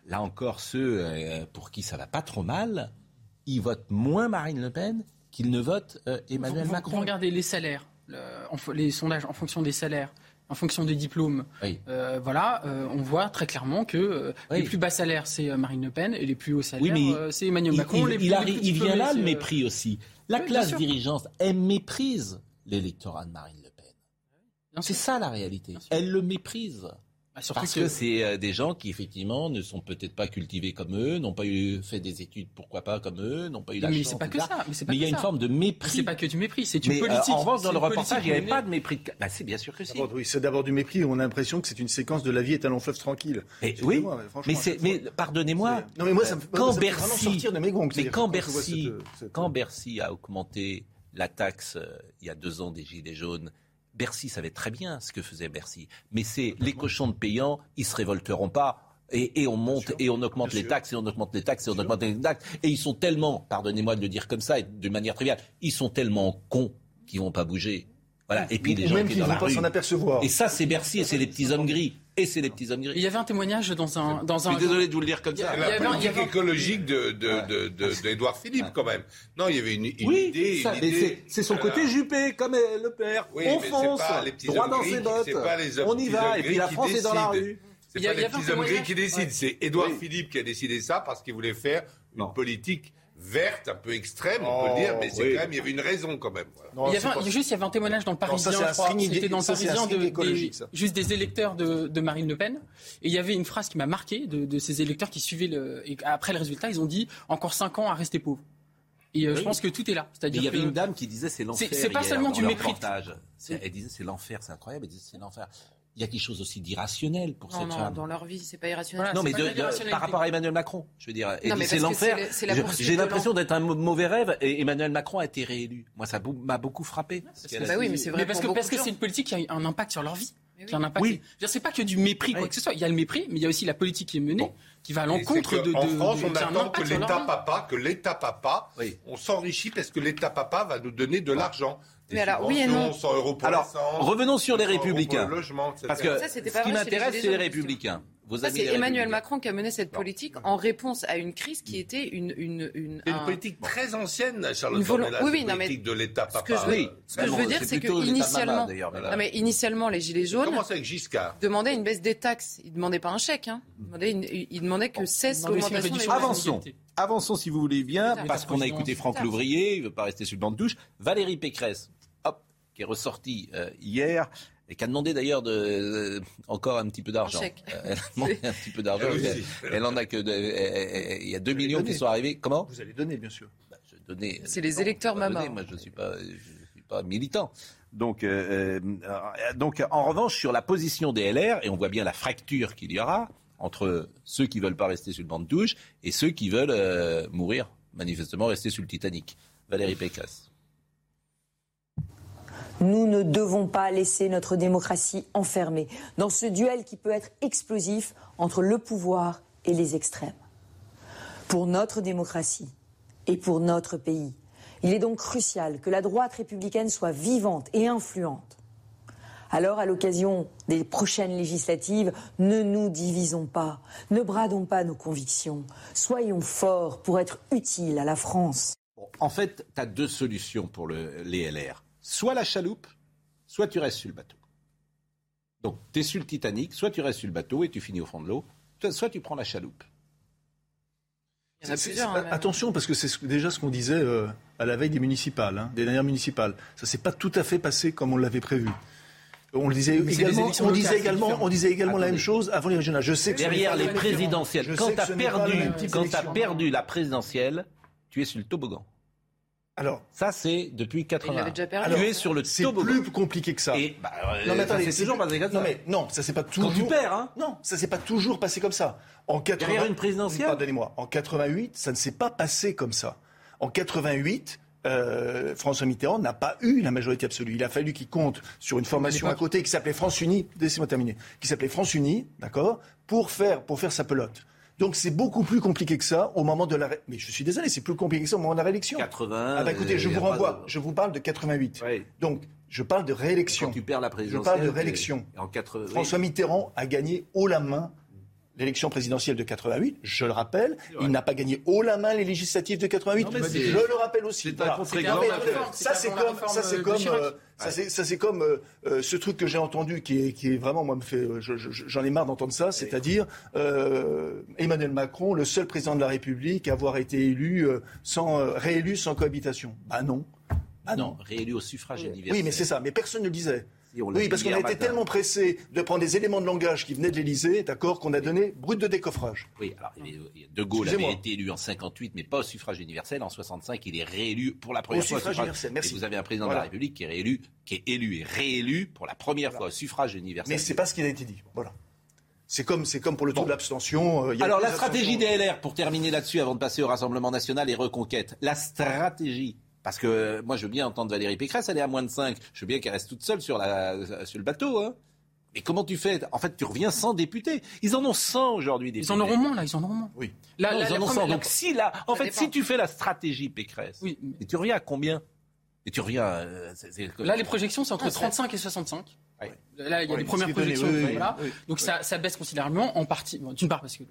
là encore ceux euh, pour qui ça va pas trop mal, ils votent moins Marine Le Pen qu'ils ne votent euh, Emmanuel Vous- vous- Macron. Vous regardez les salaires, le- en les sondages en fonction des salaires, en fonction des diplômes. Oui. Euh, voilà, euh, on voit très clairement que euh, Oui. les plus bas salaires, c'est Marine Le Pen, et les plus hauts salaires, Oui, mais euh, c'est Emmanuel Il, Macron. il- les il plus- les arrive- plus il vient là le mépris aussi. La classe dirigeante, elle méprise l'électorat de Marine Le Pen. C'est ça la réalité. Elle le méprise. Bah, surtout Parce que, c'est euh, des gens qui, effectivement, ne sont peut-être pas cultivés comme eux, n'ont pas eu fait des études, pourquoi pas, comme eux, n'ont pas eu la mais chance. c'est pas que ça. Mais Mais il y a une forme de Mais mépris. C'est pas que du mépris, c'est une Mais, euh, politique. en revanche, dans le reportage, il n'y avait pas de mépris. de- Bah, c'est bien sûr que si. Oui, c'est d'abord du mépris. On a l'impression que c'est une séquence de la vie est un long fleuve tranquille. Et oui, mais mais, mais pardonnez-moi. Non, mais moi, ça me, quand moi, ça me fait vraiment Bercy, sortir de mes gonds. mais Bercy, quand Bercy a augmenté la taxe euh, il y a deux ans des gilets jaunes, Bercy savait très bien ce que faisait Bercy. Mais c'est les cochons de payants, ils se révolteront pas. Et, et on monte sûr. et on augmente les taxes et on augmente les taxes et on augmente les taxes. Et ils sont tellement, pardonnez-moi de le dire comme ça et de manière triviale, ils sont tellement cons qui vont pas bouger. Voilà. Et puis les gens qui qu'ils sont dans la rue. s'en apercevoir. Et ça, c'est Bercy et c'est les petits hommes gris. Et c'est les petits hommes Il gris. y avait un témoignage dans un. Dans Je un suis désolé de vous le dire comme ça. Il y La il politique avait un- écologique de, de, de, de- d'Édouard Philippe, quand même. Non, il y avait une, une Oui, idée. ça, une mais idée. c'est- son côté. Juppé, comme le père. Oui, on fonce, droit dans ses bottes. on y va, et puis la France est dans la rue. C'est Il y a- pas il y les petits hommes gris qui décident, Ouais. c'est Édouard Oui. Philippe qui a décidé ça parce qu'il voulait faire une Non. politique verte, un peu extrême, on peut Oh, le dire, mais c'est oui. quand même, il y avait une raison quand même. voilà. Non, il y avait pas- juste, il y avait un témoignage dans le Non, ça, Parisien, c'est un je crois. string C'était idé- dans le ça, Parisien, de, des- ça. juste des électeurs de, de Marine Le Pen. Et il y avait une phrase qui m'a marqué de, de ces électeurs qui suivaient le. Et après le résultat, ils ont dit encore 5 ans à rester pauvre. Et euh, je pense que tout est là. C'est-à-dire il y avait que- une dame qui disait c'est l'enfer. C'est- pas hier, seulement du mépris. Elle disait c'est l'enfer, c'est incroyable. Elle disait c'est l'enfer. Il y a quelque chose aussi d'irrationnel pour Non, cette non, femme. dans leur vie, c'est pas irrationnel. Voilà, Non, mais de- de par rapport à Emmanuel Macron, je veux dire. C'est parce que l'enfer. J'ai l'impression d'être un mau- mauvais rêve et Emmanuel Macron a été réélu. Moi, ça m'a beaucoup frappé. ce qu'elle a Bah oui, mais c'est vrai Mais parce que parce que c'est une politique qui a un impact sur leur vie. Qui a un impact. Oui. C'est pas que du mépris, quoi Oui. que ce soit. Il y a le mépris, mais il y a aussi la politique qui est menée, Bon. qui va à l'encontre de, que de. En de- France, on attend que l'État papa, que l'État papa, Oui. on s'enrichit parce que l'État papa va nous donner de l'argent. Des Mais alors, oui et non. 100 euros pour Alors, l'essence, revenons sur les 100 euros pour Républicains. le logement, etc. Parce que Ça, ce qui m'intéresse, c'est les Républicains. Ça, c'est Emmanuel. Macron qui a mené cette politique en réponse à une crise qui était une. une, une, C'est une un- politique très ancienne, Charlotte Une volo- Dornelas, oui, oui, cette non, mais politique de l'État ce papa. que je Oui. Ce que je veux dire, c'est que initialement, non mais initialement, les gilets On jaunes commence avec Giscard? demandaient une baisse des taxes. Ils demandaient pas un chèque. Hein. Ils demandaient, une- ils demandaient que cesse l'augmentation des Avançons. Avançons si vous voulez bien, parce qu'on a écouté Franck. Louvrier, il ne veut pas rester sur le banc de touche. Valérie Pécresse, qui est ressortie euh, hier et qui a demandé d'ailleurs de, euh, encore un petit peu d'argent. Un chèque. Euh, elle a demandé un petit peu d'argent. Elle Elle, en a que, de- elle- elle- il y a 2 millions qui sont arrivés. Comment? Vous allez donner, bien sûr. Bah, C'est les non, électeurs donner, Moi, je ne suis pas, je suis pas militant. Donc, euh, euh, donc, en revanche, sur la position des LR, et on voit bien la fracture qu'il y aura entre ceux qui veulent pas rester sur le banc de touche et ceux qui veulent euh, mourir, manifestement rester sur le Titanic. Valérie Pécresse. Nous ne devons pas laisser notre démocratie enfermée dans ce duel qui peut être explosif entre le pouvoir et les extrêmes. Pour notre démocratie et pour notre pays, il est donc crucial que la droite républicaine soit vivante et influente. Alors, à l'occasion des prochaines législatives, ne nous divisons pas, ne bradons pas nos convictions, soyons forts pour être utiles à la France. En fait, tu as deux solutions pour le, les LR. Soit la chaloupe, soit tu restes sur le bateau. Donc, tu es sur le Titanic, soit tu restes sur le bateau et tu finis au fond de l'eau, soit tu prends la chaloupe. Il y en a C'est- plusieurs. c'est- hein, attention, parce que c'est ce- déjà ce qu'on disait euh, à la veille des municipales, hein, des dernières municipales. Ça s'est pas tout à fait passé comme on l'avait prévu. On le disait Mais également, élections on locales, disait c'est également, différent. on disait également la même chose avant les régionales. Je sais que Derrière les présidentielles, quand tu as quand perdu la présidentielle, tu es sur le toboggan. Alors, Ça, c'est depuis Il 80. l'avait déjà perdu. Alors, tu es sur le c'est plus compliqué que ça. Et, bah, euh, Non mais ça attendez, s'est c'est toujours passé comme ça. Non mais non, ça s'est pas toujours. Quand tu perds, hein Non, ça s'est pas toujours passé comme ça. En 80... Derrière une présidentielle Pardonnez-moi. En 88, ça ne s'est pas passé comme ça. En 88. euh, François Mitterrand n'a pas eu la majorité absolue. Il a fallu qu'il compte sur une formation à côté qui s'appelait France Unie, laissez-moi terminer, qui s'appelait France Unie, d'accord, pour faire, pour faire sa pelote. Donc c'est beaucoup plus compliqué que ça au moment de la. ré- Mais je suis désolé, c'est plus compliqué que ça au moment de la réélection. 80. Ah bah écoutez, je vous renvoie, de- je vous parle de 88. Ouais. Donc je parle de réélection. Quand tu perds la Je présidentielle. parle de réélection. En 80. François Mitterrand a gagné haut la main l'élection présidentielle de 88, je le rappelle. Il n'a pas gagné haut la main les législatives de 88. Non, mais je le rappelle aussi. un. Non, mais, Ça c'est comme, ça c'est comme, euh, ça c'est, comme euh, euh, ce truc que j'ai entendu qui est, qui est vraiment moi me fait, euh, je- je- j'en ai marre d'entendre ça, c'est-à-dire euh, Emmanuel Macron, le seul président de la République à avoir été élu euh, sans euh, réélu sans cohabitation. Bah non. Ah Non, réélu au suffrage universel. Oui, mais c'est ça. Mais personne ne le disait. Oui, parce qu'on a été matin. tellement pressé de prendre des éléments de langage qui venaient de l'Élysée, d'accord, qu'on a donné brut de décoffrage. Oui, alors De Gaulle avait été élu en 58, mais pas au suffrage universel. En 65, il est réélu pour la première Au fois. suffrage universel, merci. Et vous avez un président de la République qui est réélu, qui est élu et réélu pour la première fois au suffrage universel. Mais c'est pas ce qui a été dit. Voilà. C'est comme, c'est comme pour le taux de l'abstention. euh, Alors la stratégie des LR, pour terminer là-dessus avant de passer au Rassemblement national et reconquête, la stratégie, parce que euh, moi je veux bien entendre Valérie Pécresse, elle est à moins de 5, je veux bien qu'elle reste toute seule sur, la, sur le bateau. Hein. Mais comment tu fais? En fait, tu reviens sans députés. Ils en ont 100 aujourd'hui Ils en auront moins, là, ils en auront moins. Oui. Là, Non, là, ils en ont première- 100. Donc si là, en fait, dépend. si tu fais la stratégie Pécresse, Oui, et tu reviens à combien? Et tu reviens. Euh, là, les projections, c'est entre 35 ah, et 65. Là, il y a des premières projections. Donc ça, ça, baisse considérablement, en partie, d'une part parce que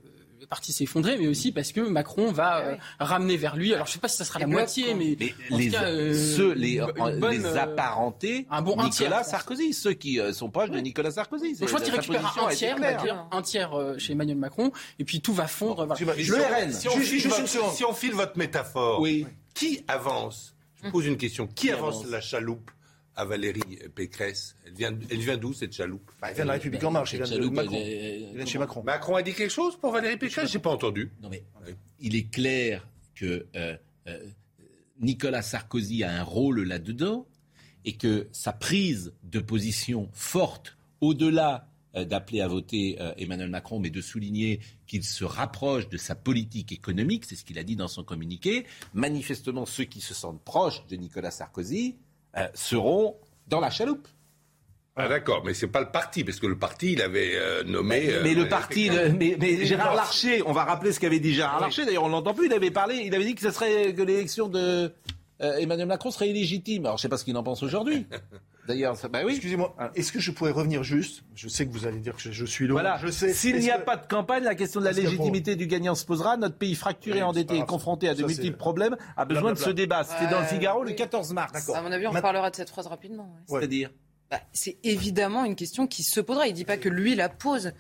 le parti s'est effondré, mais aussi parce que Macron va euh, ramener vers lui. Alors je ne sais pas si ça sera la moitié, mais, les, ceux, les, les apparentés, un bon Nicolas Sarkozy, ceux qui sont proches de Nicolas Sarkozy. Donc je pense qu'il récupérera un tiers, un tiers chez Emmanuel Macron, et puis tout va fondre. Le RN. Si on file votre métaphore, qui avance? Je pose une question. Qui, avance, la chaloupe? À Valérie Pécresse Elle vient, elle vient d'où cette chaloupe bah, Elle vient de la République en marche. Elle vient de Macron. Elle vient chez Macron. Macron a dit quelque chose pour Valérie Pécresse? J'ai pas entendu. Non mais il est clair que euh, euh, Nicolas Sarkozy a un rôle là-dedans et que sa prise de position forte au-delà euh, d'appeler à voter euh, Emmanuel Macron, mais de souligner qu'il se rapproche de sa politique économique, c'est ce qu'il a dit dans son communiqué. Manifestement, ceux qui se sentent proches de Nicolas Sarkozy euh, seront dans la chaloupe. Ah d'accord, mais c'est pas le parti, parce que le parti, il avait nommé. Mais, le parti, mais, Gérard Larcher, on va rappeler ce qu'avait dit Gérard Larcher. D'ailleurs, on l'entend plus. Il avait parlé, il avait dit que ce serait que l'élection de Emmanuel Macron serait illégitime. Alors, je sais pas ce qu'il en pense aujourd'hui. D'ailleurs, bah oui. Excusez-moi, est-ce que je pourrais revenir juste? Je sais que vous allez dire que je, suis loin. Voilà. Je sais. S'il n'y a pas de campagne, la question de la légitimité du gagnant se posera. Notre pays fracturé, endetté et confronté à de multiples problèmes a besoin de ce débat. C'était dans le Figaro le 14 mars. À mon avis, on parlera de cette phrase rapidement. C'est-à-dire bah, C'est évidemment une question qui se posera. Il ne dit pas que lui la pose.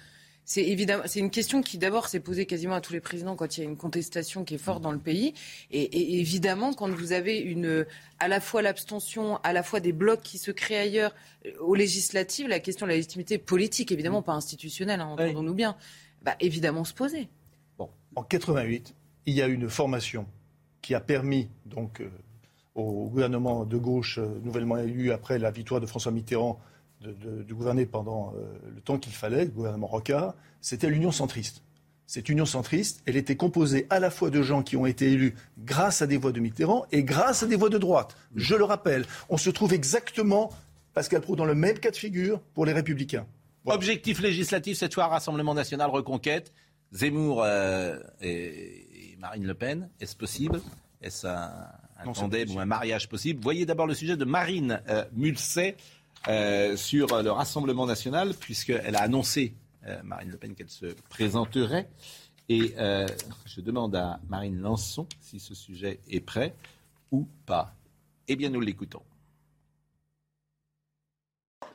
C'est évidemment, c'est une question qui d'abord s'est posée quasiment à tous les présidents quand il y a une contestation qui est forte dans le pays. Et, évidemment, quand vous avez une, à la fois l'abstention, à la fois des blocs qui se créent ailleurs euh, aux législatives, la question de la légitimité politique, évidemment pas institutionnelle, hein, entendons-nous bien, bah, évidemment se poser. Bon, en 88, il y a une formation qui a permis donc euh, au gouvernement de gauche euh, nouvellement élu après la victoire de François Mitterrand de, gouverner pendant euh, le temps qu'il fallait, le gouvernement Rocard, c'était l'Union centriste. Cette union centriste, elle était composée à la fois de gens qui ont été élus grâce à des voix de Mitterrand et grâce à des voix de droite. Je le rappelle, on se trouve exactement, Pascal Pro, dans le même cas de figure pour les Républicains. Objectif législatif, cette fois, Rassemblement national, reconquête. Zemmour euh, et, Marine Le Pen, est-ce possible? Est-ce un, tandem ou un mariage possible? Voyez d'abord le sujet de Marine euh, Mulset. Euh, sur le Rassemblement national, puisqu'elle a annoncé, euh, Marine Le Pen, qu'elle se présenterait. Et euh, je demande à Marine Lançon si ce sujet est prêt ou pas. Eh bien, nous l'écoutons.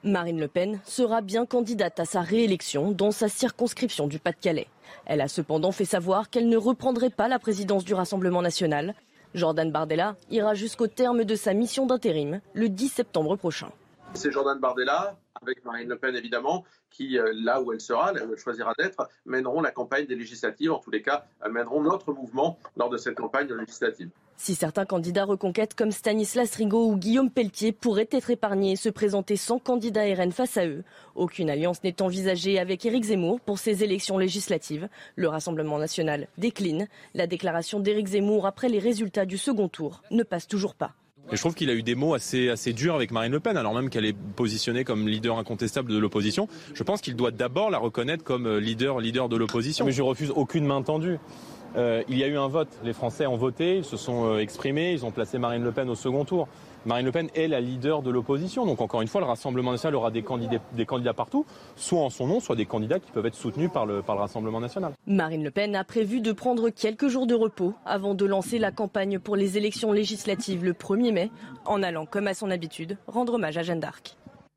Marine Le Pen sera bien candidate à sa réélection dans sa circonscription du Pas-de-Calais. Elle a cependant fait savoir qu'elle ne reprendrait pas la présidence du Rassemblement national. Jordan Bardella ira jusqu'au terme de sa mission d'intérim le 10 septembre prochain. C'est Jordan Bardella, avec Marine Le Pen évidemment, qui, euh, là où elle sera, là où elle choisira d'être, mèneront la campagne des législatives, en tous les cas, mèneront notre mouvement lors de cette campagne législative. Si certains candidats reconquêtes comme Stanislas Rigaud ou Guillaume Pelletier pourraient être épargnés et se présenter sans candidat RN face à eux, aucune alliance n'est envisagée avec Éric Zemmour pour ces élections législatives. Le Rassemblement national décline. La déclaration d'Éric Zemmour après les résultats du second tour ne passe toujours pas. Je trouve qu'il a eu des mots assez, durs avec Marine Le Pen, alors même qu'elle est positionnée comme leader incontestable de l'opposition. Je pense qu'il doit d'abord la reconnaître comme euh, leader, leader de l'opposition. Mais je refuse aucune main tendue. Euh, il y a eu un vote. Les Français ont voté, ils se sont euh, exprimés, ils ont placé Marine Le Pen au second tour. Marine Le Pen est la leader de l'opposition. Donc encore une fois, le Rassemblement national aura des candidats, des candidats partout, soit en son nom, soit des candidats qui peuvent être soutenus par le, par le Rassemblement national. Marine Le Pen a prévu de prendre quelques jours de repos avant de lancer la campagne pour les élections législatives le 1er mai, en allant, comme à son habitude, rendre hommage à Jeanne d'Arc.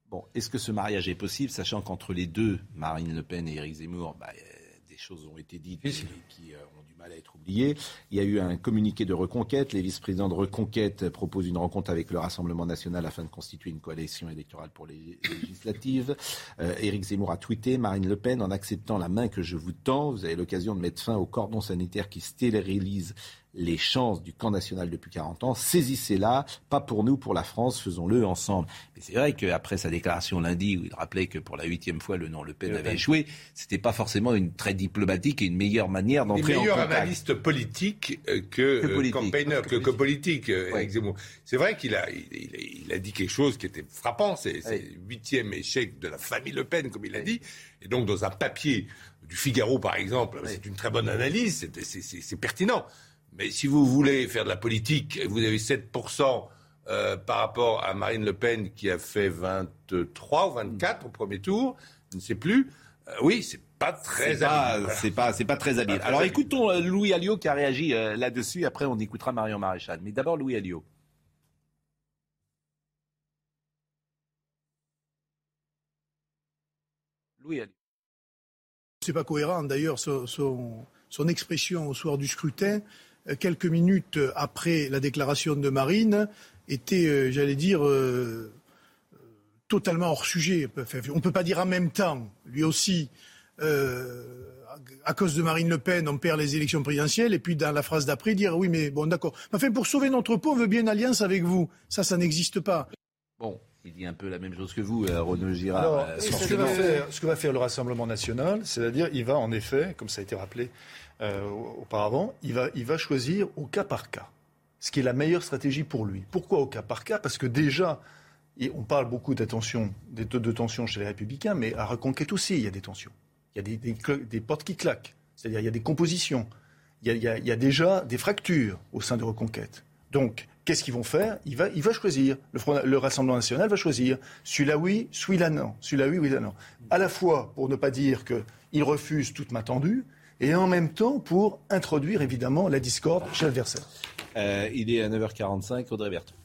Bon, est-ce que ce mariage est possible, sachant qu'entre les deux, Marine Le Pen et Éric Zemmour, bah, des choses ont été dites qui, euh, Il y a eu un communiqué de reconquête. Les vice-présidents de reconquête proposent une rencontre avec le Rassemblement national afin de constituer une coalition électorale pour les législatives. Euh, Éric Zemmour a tweeté Marine Le Pen en acceptant la main que je vous tends. Vous avez l'occasion de mettre fin au cordon sanitaire qui stérilise les chances du camp national depuis 40 ans. Saisissez-la, pas pour nous, pour la France, faisons-le ensemble. Mais c'est vrai qu'après sa déclaration lundi, où il rappelait que pour la huitième fois le nom Le Pen avait échoué, c'était pas forcément une très diplomatique et une meilleure manière d'entrer en contact. meilleur analyste politique euh, que, que euh, politique. campaigner, que, que, politique. Euh, c'est vrai qu'il a, il, a dit quelque chose qui était frappant, c'est le huitième échec de la famille Le Pen, comme il a dit. Et donc dans un papier du Figaro, par exemple, c'est une très bonne analyse, c'est pertinent. Mais si vous voulez faire de la politique, vous avez 7% euh, par rapport à Marine Le Pen qui a fait 23 ou 24 au premier tour, je ne sais plus. Euh, oui, c'est pas très C'est pas, habile. c'est pas, c'est pas très habile. Pas Alors écoutons euh, Louis Alliot qui a réagi euh, là-dessus. Après, on écoutera Marion Maréchal. Mais d'abord, Louis Alliot. Louis Alliot. C'est pas cohérent. D'ailleurs, son, son- son expression au soir du scrutin, euh, quelques minutes après la déclaration de Marine, était, euh, j'allais dire, euh, euh, totalement hors sujet. Enfin, on ne peut pas dire en même temps, lui aussi, euh, à cause de Marine Le Pen, on perd les élections présidentielles, et puis dans la phrase d'après, dire oui, mais bon, d'accord. Enfin, pour sauver notre peau, on veut bien une alliance avec vous. Ça, ça n'existe pas. Bon, il dit un peu la même chose que vous, euh, Renaud Girard. Alors, euh, ce, que va faire, ce que va faire le Rassemblement national, c'est-à-dire, il va en effet, comme ça a été rappelé euh, auparavant, il va, il va choisir au cas par cas, ce qui est la meilleure stratégie pour lui. Pourquoi au cas par cas? Parce que déjà, et on parle beaucoup d'attention, de, de tensions chez les Républicains, mais à Reconquête aussi, il y a des tensions. Il y a des, des des portes qui claquent, c'est-à-dire il y a des compositions, il y a, il y a- déjà des fractures au sein de Reconquête. Donc, qu'est-ce qu'ils vont faire? Il va, il va choisir. Le, Rassemblement national va choisir. Celui-là oui, celui-là non. Celui-là oui, non. À la fois pour ne pas dire qu'il refuse toute main tendue, et en même temps pour introduire évidemment la discorde chez l'adversaire. Euh, il est à 9h45, Audrey Berthaud.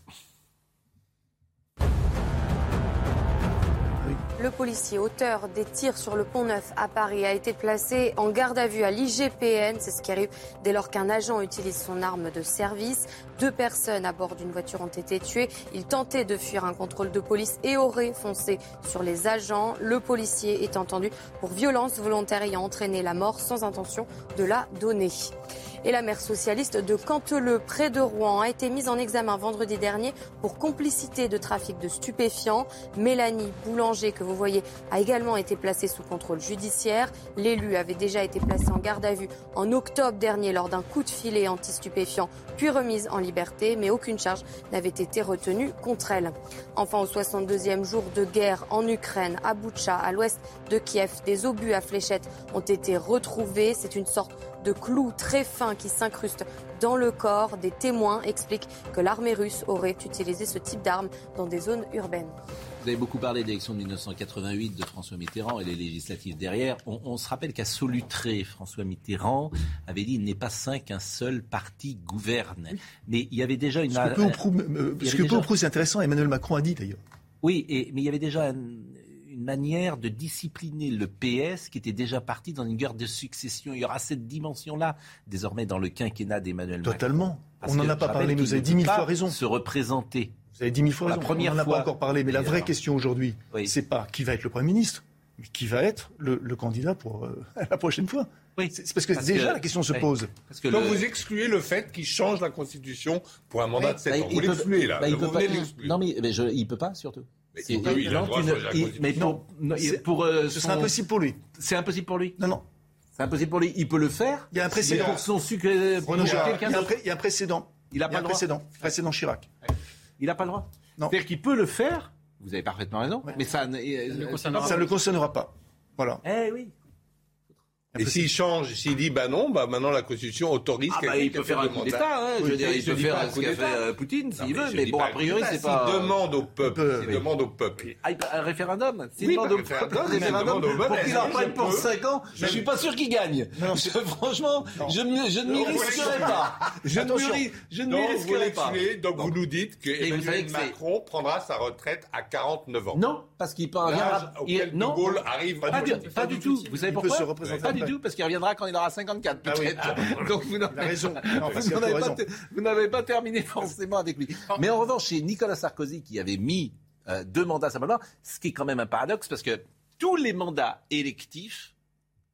Le policier auteur des tirs sur le pont Neuf à Paris a été placé en garde à vue à l'IGPN. C'est ce qui arrive dès lors qu'un agent utilise son arme de service. Deux personnes à bord d'une voiture ont été tuées. Il tentait de fuir un contrôle de police et aurait foncé sur les agents. Le policier est entendu pour violence volontaire ayant entraîné la mort sans intention de la donner. Et la maire socialiste de Canteleu, près de Rouen, a été mise en examen vendredi dernier pour complicité de trafic de stupéfiants. Mélanie Boulanger, que vous voyez, a également été placée sous contrôle judiciaire. L'élu avait déjà été placé en garde à vue en octobre dernier lors d'un coup de filet anti-stupéfiant, puis remise en liberté, mais aucune charge n'avait été retenue contre elle. Enfin, au 62e jour de guerre en Ukraine, à Boutcha, à l'ouest de Kiev, des obus à fléchettes ont été retrouvés. C'est une sorte de clous très fins qui s'incrustent dans le corps. Des témoins expliquent que l'armée russe aurait utilisé ce type d'armes dans des zones urbaines. Vous avez beaucoup parlé de l'élection de 1988 de François Mitterrand et les législatives derrière. On, on se rappelle qu'à Solutré, François Mitterrand avait dit il n'est pas sain qu'un seul parti gouverne. Mais il y avait déjà une. Ce que peu ou prou, euh, déjà- c'est intéressant, Emmanuel Macron a dit d'ailleurs. Oui, et, mais il y avait déjà un- une manière de discipliner le PS qui était déjà parti dans une guerre de succession. Il y aura cette dimension-là désormais dans le quinquennat d'Emmanuel Macron. Totalement. Parce On n'en a pas parlé, vous avez ne dix peut mille pas fois raison. Se représenter. Vous avez dix mille fois La raison. première on n'en a fois. pas encore parlé, mais la vraie Alors. question aujourd'hui, Oui. c'est pas qui va être le Premier ministre, mais qui va être le, le candidat pour euh, la prochaine fois. Oui. C'est parce que Parce déjà que- la question se oui. pose. Parce que le- vous excluez le fait qu'il change la Constitution pour un mandat de 7 Bah, ans. il Vous l'excluez là. bah, il vous peut pas-. Non, mais, mais je, il peut pas surtout. Mais C'est- oui, il a le non, droit de tu ne- changer la il- mais Constitution. pour, non, il- C'est- pour euh, Ce sera son- impossible pour lui. C'est impossible pour lui. Non, non. C'est impossible pour lui. Il peut le faire. Il y a un précédent. pour son pour quelqu'un il y a un pré- il y a un précédent. Il n'a pas le droit. précédent. Précédent Chirac. Il n'a pas le droit. Non. C'est-à-dire qu'il peut le faire. Vous avez parfaitement raison. Mais ça ne le euh, concernera Ça ne le concernera pas. Voilà. Eh oui. Et s'il change, s'il dit bah non, bah maintenant la Constitution autorise Ah bah, il peut faire un coup d'État. hein. Je veux dire, il peut faire ce coup qu'a fait Poutine s'il veut. Mais bon, a priori, c'est S'il pas. demande au peuple, oui. demande au peuple. Ah, il un référendum. S'il demande au peuple un référendum demande au peuple, pour qu'il en prenne pour peux 5 ans, je suis pas sûr qu'il gagne. Franchement, je ne m'y risquerai pas. Je ne m'y risquerai pas. donc vous nous dites que Emmanuel Macron prendra sa retraite à 49 ans. Non, parce qu'il il- Non, De Gaulle arrive. pas du, pas du tout. Vous savez Il pourquoi du après. tout, parce qu'il reviendra quand il aura 54 Ah oui. peut-être. Donc vous n'avez pas terminé forcément avec lui. Mais en revanche, chez Nicolas Sarkozy, qui avait mis euh, deux mandats simplement, ce qui est quand même un paradoxe, parce que tous les mandats électifs,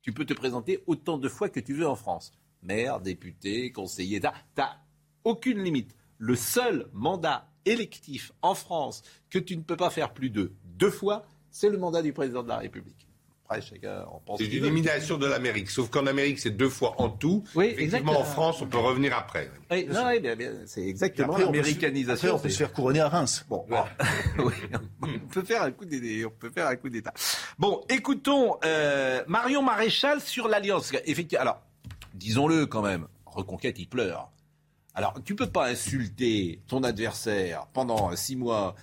tu peux te présenter autant de fois que tu veux en France. Maire, député, conseiller, t'as t'as aucune limite. Le seul mandat électif en France que tu ne peux pas faire plus de deux fois, c'est le mandat du président de la République. Après, chacun en pense. C'est veut. l'élimination de l'Amérique. Sauf qu'en Amérique, c'est deux fois en tout. Oui, Effectivement, exactement. en France, on peut revenir après. Oui, non, oui, bien, bien, c'est exactement Après, on peut se- l'américanisation. après, on peut se faire couronner à Reims. Bon, oui, on peut faire un coup d'État. On peut faire un coup d'État. Bon, écoutons euh, Marion Maréchal sur l'alliance. Effectivement, alors disons-le quand même, Reconquête, il pleure. Alors, tu peux pas insulter ton adversaire pendant six mois,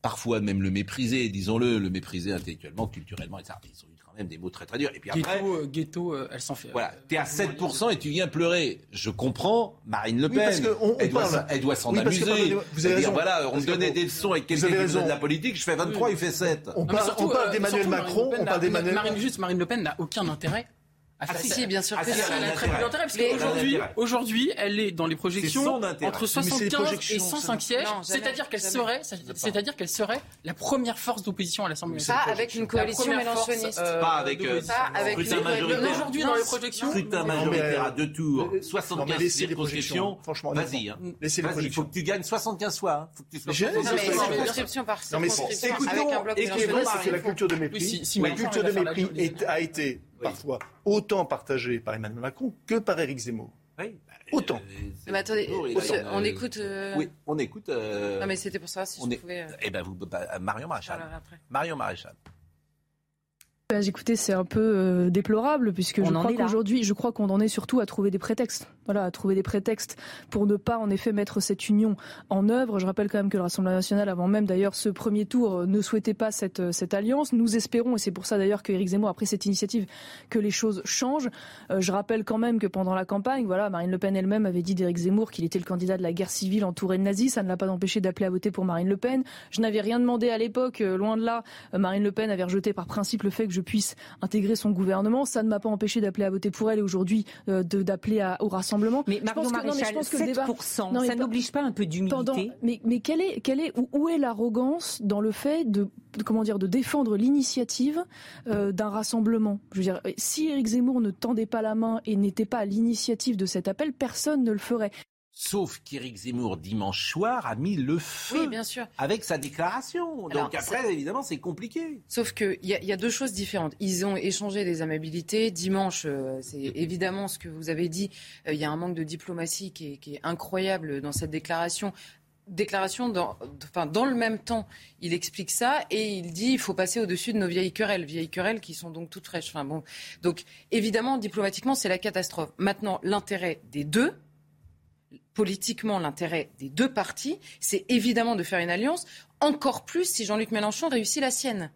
parfois même le mépriser, disons-le, le mépriser intellectuellement, culturellement, etc. Ils ont quand même des mots très très durs. Et puis après, Ghetto, euh, ghetto, euh, elle s'en fait. voilà, t'es à 7% et tu viens pleurer. Je comprends Marine Le Oui, Pen. parce que on- on elle, doit, parle- s'en- elle doit s'en Oui, que, amuser. vous avez Elle dire, raison. voilà, on me donnait des leçons avec quelqu'un qui faisait de raison. la politique, je fais 23, il fait 7. On parle, surtout, on parle euh, d'Emmanuel Macron, Le Pen on parle d'Emmanuel Marine, juste, Marine Le Pen n'a aucun intérêt. Ah, faire si, si, bien sûr Ah, si, elle a Elle a un très peu intérêt. d'intérêt parce qu'aujourd'hui, aujourd'hui, elle est dans les projections entre Mais c'est les 75 et projections, 105 ça. sièges. C'est-à-dire qu'elle serait, c'est-à-dire qu'elle serait la première force d'opposition à l'Assemblée Ça, nationale. avec une coalition mélenchoniste. euh, Pas avec, euh. Pas. Aujourd'hui, dans les projections, Scrutin majoritaire à deux tours, non, mais 75 laissez les circonscriptions. projections, franchement, Vas-y, hein. Laissez les Vas-y, il faut projections. que tu gagnes 75 fois. hein. Faut que tu sois circonscription par Non, mais circonscription, écoutons, et ce qui est vrai, c'est que la culture de mépris, Oui, si- si la culture de mépris a été parfois autant partagée par Emmanuel Macron que par Éric Zemmour. Oui, bah, Autant. euh, Mais attendez, il on, euh, écoute. euh, Oui, on écoute. euh, Non, mais c'était pour savoir si on je est- pouvais. euh, Eh ben, vous, bah, Marion Maréchal. Marion Maréchal. Bah, écoutez, c'est un peu euh, déplorable puisque On je crois qu'aujourd'hui, je crois qu'on en est surtout à trouver des prétextes. Voilà, à trouver des prétextes pour ne pas en effet mettre cette union en œuvre. Je rappelle quand même que le Rassemblement national, avant même d'ailleurs ce premier tour, euh, ne souhaitait pas cette euh, cette alliance. Nous espérons, et c'est pour ça d'ailleurs que Éric Zemmour a pris cette initiative, que les choses changent. Euh, je rappelle quand même que pendant la campagne, voilà, Marine Le Pen elle-même avait dit d'Éric Zemmour qu'il était le candidat de la guerre civile entouré de nazis. Ça ne l'a pas empêché d'appeler à voter pour Marine Le Pen. Je n'avais rien demandé à l'époque, loin de là. Marine Le Pen avait rejeté par principe le fait que je puisse intégrer son gouvernement. Ça ne m'a pas empêché d'appeler à voter pour elle et aujourd'hui euh, d'appeler au rassemblement. Mais Je Marion pense que- non, mais je pense que le débat- 7%, Non, mais ça n'oblige pas un peu d'humilité mais, mais quelle est, quelle est, où, où est l'arrogance dans le fait de, de- comment dire, de défendre l'initiative euh, d'un rassemblement? Je veux dire, si Éric Zemmour ne tendait pas la main et n'était pas à l'initiative de cet appel, personne ne le ferait. Sauf qu'Éric Zemmour, dimanche soir, a mis le feu Oui, bien sûr. avec sa déclaration. Alors, Donc après, évidemment, c'est compliqué. Sauf qu'il y, y a deux choses différentes. Ils ont échangé des amabilités. Dimanche, euh, c'est évidemment ce que vous avez dit. euh, Il y a un manque de diplomatie qui est, qui est incroyable dans cette déclaration. Déclaration dans, enfin, dans le même temps, il explique ça et il dit il faut passer au-dessus de nos vieilles querelles, vieilles querelles qui sont donc toutes fraîches. Enfin bon, donc évidemment diplomatiquement c'est la catastrophe. Maintenant l'intérêt des deux, politiquement l'intérêt des deux partis, c'est évidemment de faire une alliance, encore plus si Jean-Luc Mélenchon réussit la sienne.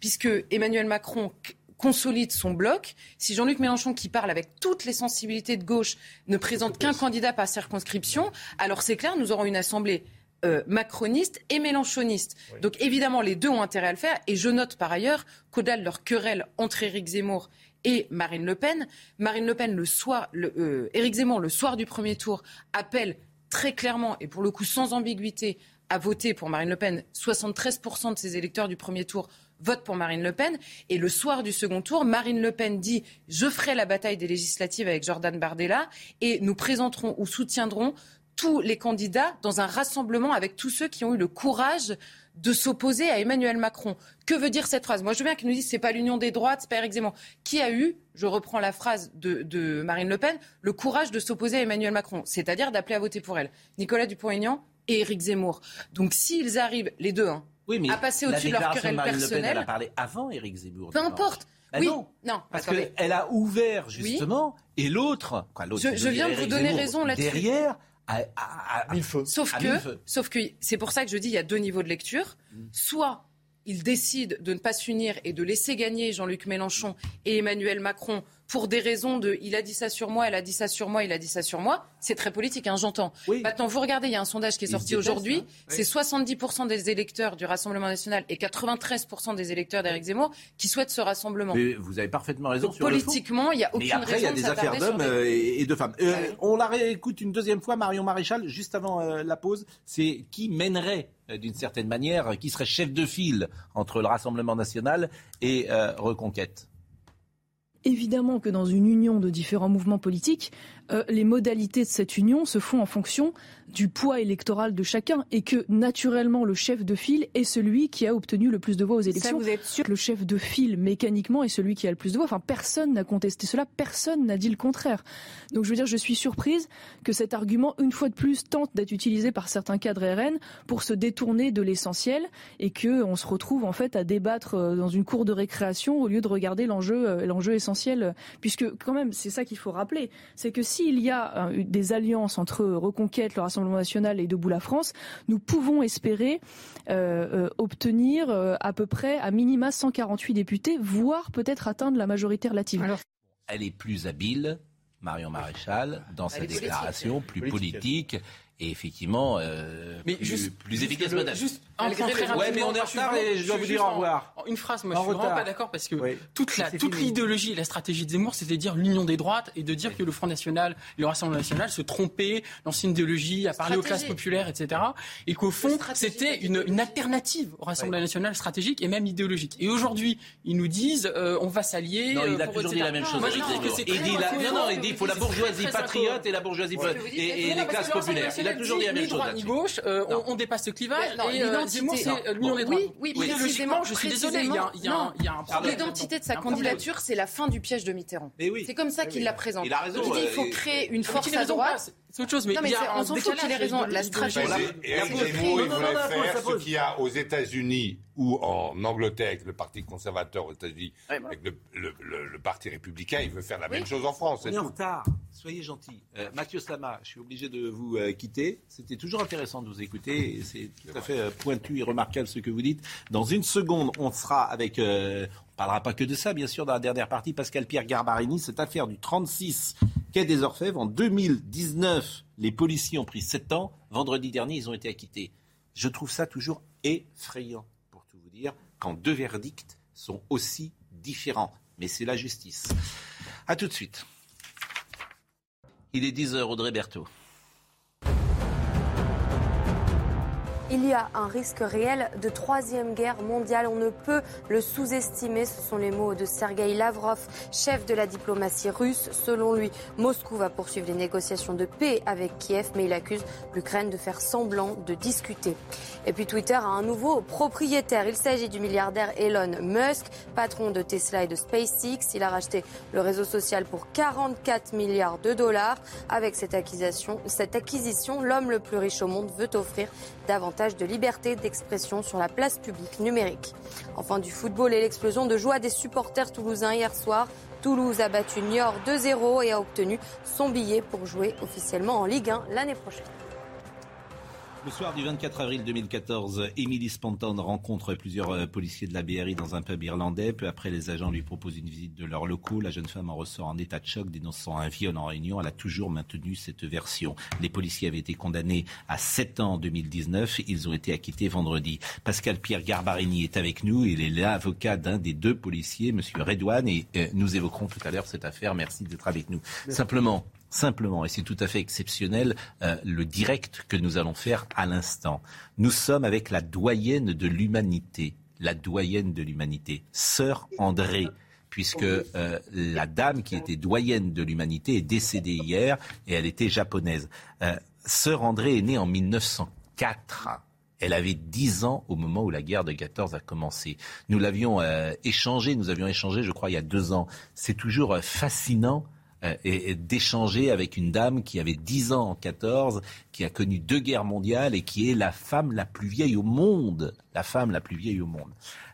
Puisque Emmanuel Macron consolide son bloc, si Jean-Luc Mélenchon, qui parle avec toutes les sensibilités de gauche, ne présente qu'un candidat par circonscription, alors c'est clair, nous aurons une assemblée euh, macroniste et mélenchoniste. Donc évidemment, les deux ont intérêt à le faire. Et je note par ailleurs qu'au-delà de leur querelle entre Éric Zemmour et Marine Le Pen, Marine Le Pen, le soir, euh, Éric Zemmour, le soir du premier tour, appelle très clairement et pour le coup sans ambiguïté à voter pour Marine Le Pen. 73% de ses électeurs du premier tour votent pour Marine Le Pen. Et le soir du second tour, Marine Le Pen dit Je ferai la bataille des législatives avec Jordan Bardella et nous présenterons ou soutiendrons tous les candidats dans un rassemblement avec tous ceux qui ont eu le courage de s'opposer à Emmanuel Macron. Que veut dire cette phrase? Moi, je veux bien qu'ils nous disent c'est pas l'union des droites, c'est pas Éric Zemmour. Qui a eu, je reprends la phrase de, de Marine Le Pen, le courage de s'opposer à Emmanuel Macron, c'est-à-dire d'appeler à voter pour elle Nicolas Dupont-Aignan et Éric Zemmour. Donc, s'ils arrivent, les deux, hein, Oui, mais à passer au-dessus de leur querelle Marine Le Pen, elle a personnelle, parlé avant Éric Zemmour. peu importe. Bah oui, non, non, parce qu'elle a ouvert justement, et l'autre, Je- viens de vous donner Zemmour, raison là-dessus. Derrière, Sauf que, sauf que c'est pour ça que je dis il y a deux niveaux de lecture. Soit ils décident de ne pas s'unir et de laisser gagner Jean-Luc Mélenchon et Emmanuel Macron pour des raisons de il a dit ça sur moi, elle a dit ça sur moi, il a dit ça sur moi. C'est très politique, hein, j'entends. Maintenant, vous regardez, il y a un sondage qui est sorti aujourd'hui. hein. Oui. C'est 70% des électeurs du Rassemblement national et 93% des électeurs d'Éric Zemmour qui souhaitent ce rassemblement. Mais vous avez parfaitement raison Donc, sur politiquement, il y a aucune Mais après, il y a de des affaires d'hommes des- euh, et, de femmes. Euh, On la réécoute une deuxième fois, Marion Maréchal, juste avant euh, la pause. C'est qui mènerait, d'une certaine manière, qui serait chef de file entre le Rassemblement national et euh, Reconquête? Évidemment que dans une union de différents mouvements politiques, euh, les modalités de cette union se font en fonction du poids électoral de chacun et que naturellement le chef de file est celui qui a obtenu le plus de voix aux élections. vous êtes sûr Le chef de file mécaniquement est celui qui a le plus de voix. Enfin, personne n'a contesté cela, personne n'a dit le contraire. Donc je veux dire, je suis surprise que cet argument, une fois de plus, tente d'être utilisé par certains cadres RN pour se détourner de l'essentiel et que on se retrouve en fait à débattre euh, dans une cour de récréation au lieu de regarder l'enjeu, euh, l'enjeu essentiel. Puisque quand même, c'est ça qu'il faut rappeler, c'est que si s'il y a des alliances entre Reconquête, le Rassemblement national et Debout la France, nous pouvons espérer obtenir à peu près à minima 148 députés, voire peut-être atteindre la majorité relative. Elle est plus habile, Marion Maréchal, dans sa déclaration, plus politique et effectivement euh, mais plus, juste, plus efficace, madame. Juste ouais, mais on est en retard et je dois vous dire au revoir. une phrase, moi, je suis vraiment pas d'accord parce que toute la, toute l'idéologie et la stratégie de Zemmour, c'était de dire l'union des droites et de dire que le Front National, le Rassemblement National se trompaient, l'ancienne idéologie, à parler aux classes populaires, etc. Et qu'au fond, c'était une, une, alternative au Rassemblement National stratégique et même idéologique. Et aujourd'hui, ils nous disent, euh, on va s'allier. Non, il a toujours dit la même chose. Non, non, il dit, il faut la bourgeoisie patriote et la bourgeoisie et les classes populaires a toujours dit la même chose. Ni droite ni gauche, euh, on, dépasse ce clivage. et euh, Zemmour, c'est l'union des droits. Oui, oui, précisément, je suis désolée, il y a un problème. L'identité de sa candidature, c'est la fin du piège de Mitterrand. C'est comme ça qu'il la présente. Il a raison. Il dit il faut créer une force à droite. C'est autre chose, mais, non, mais il y a on s'en fout qu'il ait raison. La stratégie. Et Zemmour, il voulait faire ce qu'il y a aux États-Unis ou en Angleterre avec le Parti conservateur aux États-Unis, avec le, Parti républicain, il veut faire la même chose en France. On est en retard. Soyez gentil. Euh, Mathieu Sama, je suis obligé de vous euh, quitter. C'était toujours intéressant de vous écouter. C'est tout à fait euh, pointu et remarquable ce que vous dites. Dans une seconde, on sera avec. Ne parlera pas que de ça, bien sûr, dans la dernière partie. Pascal Pierre Garbarini, cette affaire du 36 quai des Orfèvres. En 2019, les policiers ont pris 7 ans. Vendredi dernier, ils ont été acquittés. Je trouve ça toujours effrayant, pour tout vous dire, quand deux verdicts sont aussi différents. Mais c'est la justice. A tout de suite. Il est 10h, Audrey Berthaud. Il y a un risque réel de troisième guerre mondiale. On ne peut le sous-estimer. Ce sont les mots de Sergei Lavrov, chef de la diplomatie russe. Selon lui, Moscou va poursuivre les négociations de paix avec Kiev, mais il accuse l'Ukraine de faire semblant de discuter. Et puis Twitter a un nouveau propriétaire. Il s'agit du milliardaire Elon Musk, patron de Tesla et de SpaceX. Il a racheté le réseau social pour 44 milliards de dollars. Avec cette acquisition, cette acquisition l'homme le plus riche au monde veut offrir de liberté d'expression sur la place publique numérique. Enfin du football et l'explosion de joie des supporters toulousains hier soir. Toulouse a battu Niort 2-0 et a obtenu son billet pour jouer officiellement en Ligue 1 l'année prochaine. Le soir du 24 avril 2014, Émilie Spontan rencontre plusieurs euh, policiers de la BRI dans un pub irlandais. Peu après, les agents lui proposent une visite de leurs locaux. La jeune femme en ressort en état de choc, dénonçant un viol en réunion. Elle a toujours maintenu cette version. Les policiers avaient été condamnés à 7 ans en 2019. Ils ont été acquittés vendredi. Pascal Pierre Garbarini est avec nous. Il est l'avocat d'un des deux policiers, Monsieur Redouane, et euh, nous évoquerons tout à l'heure cette affaire. Merci d'être avec nous. Simplement, simplement, et c'est tout à fait exceptionnel, euh, le direct que nous allons faire à l'instant. Nous sommes avec la doyenne de l'humanité, la doyenne de l'humanité, sœur André puisque euh, la dame qui était doyenne de l'humanité est décédée hier et elle était japonaise. Euh, sœur André est née en 1904. Elle avait 10 ans au moment où la guerre de 14 a commencé. Nous l'avions échangé, nous avions échangé, je crois, il y a deux ans. C'est toujours fascinant euh, et, d'échanger avec une dame qui avait 10 ans en 14, qui a connu deux guerres mondiales et qui est la femme la plus vieille au monde. La femme la plus vieille au monde.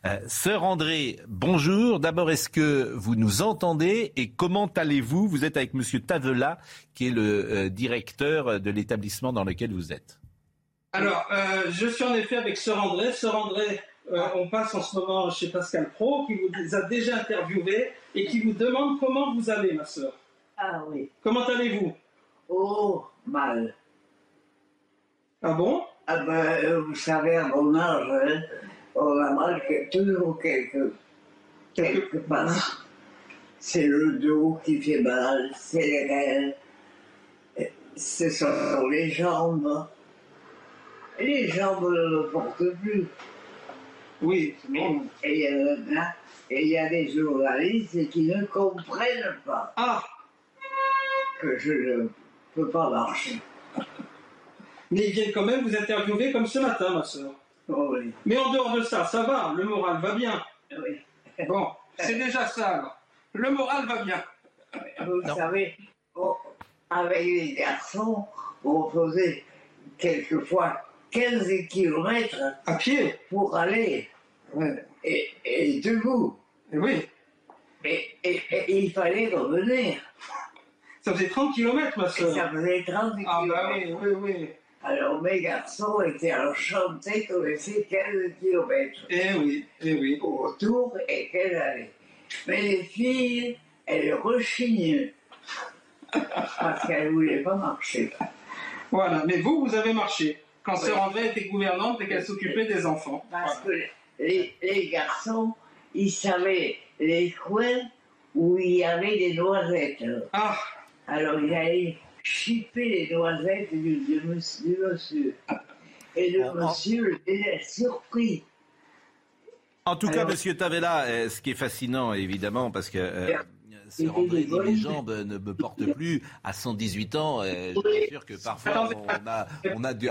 Euh, Sœur André, bonjour. D'abord, est-ce que vous nous entendez et comment allez-vous? Vous êtes avec Monsieur Tavela, qui est le euh, directeur de l'établissement dans lequel vous êtes. Alors, je suis en effet avec Sœur André. Sœur André, on passe en ce moment chez Pascal Pro, qui vous a déjà interviewé et qui vous demande comment vous allez, ma sœur. Ah oui. Comment allez-vous? Oh, mal. Ah bon? Ah ben, vous savez, à mon âge, hein, on a mal toujours quelque, quelque part. C'est le dos qui fait mal, c'est les rênes, ce sont les jambes. Les jambes ne le portent plus. Oui, mais... Et il y a des journalistes qui ne comprennent pas. Ah que je ne peux pas marcher. Mais il vient quand même vous interviewer comme ce matin, ma soeur. Oh oui. Mais en dehors de ça, ça va, le moral va bien. Oui. Bon, c'est déjà ça. Le moral va bien. Vous savez, avec les garçons, on faisait quelquefois 15 km à pied pour aller et, debout. oui. et il fallait revenir. Ça faisait 30 km, ma soeur. Ça faisait 30 km. Ah bah oui, oui, oui. Alors mes garçons étaient enchantés qu'on ait fait 15 km. Eh oui, eh oui. Autour et qu'elles allaient. Mais les filles, elles rechignaient. Parce qu'elles ne voulaient pas marcher. Voilà, mais vous, vous avez marché. Quand Sœur André était gouvernante et qu'elle s'occupait des enfants. Parce que les, les garçons, ils savaient les coins où il y avait des noisettes. Ah Alors ils allaient chipper les noisettes du, du monsieur. du monsieur. Et le monsieur était surpris. En tout cas, Monsieur Tavella, euh, ce qui est fascinant, évidemment, parce que euh, Sœur André dit, les bon. jambes ne me portent plus à 118 ans. je suis sûr que parfois on a, on a dû.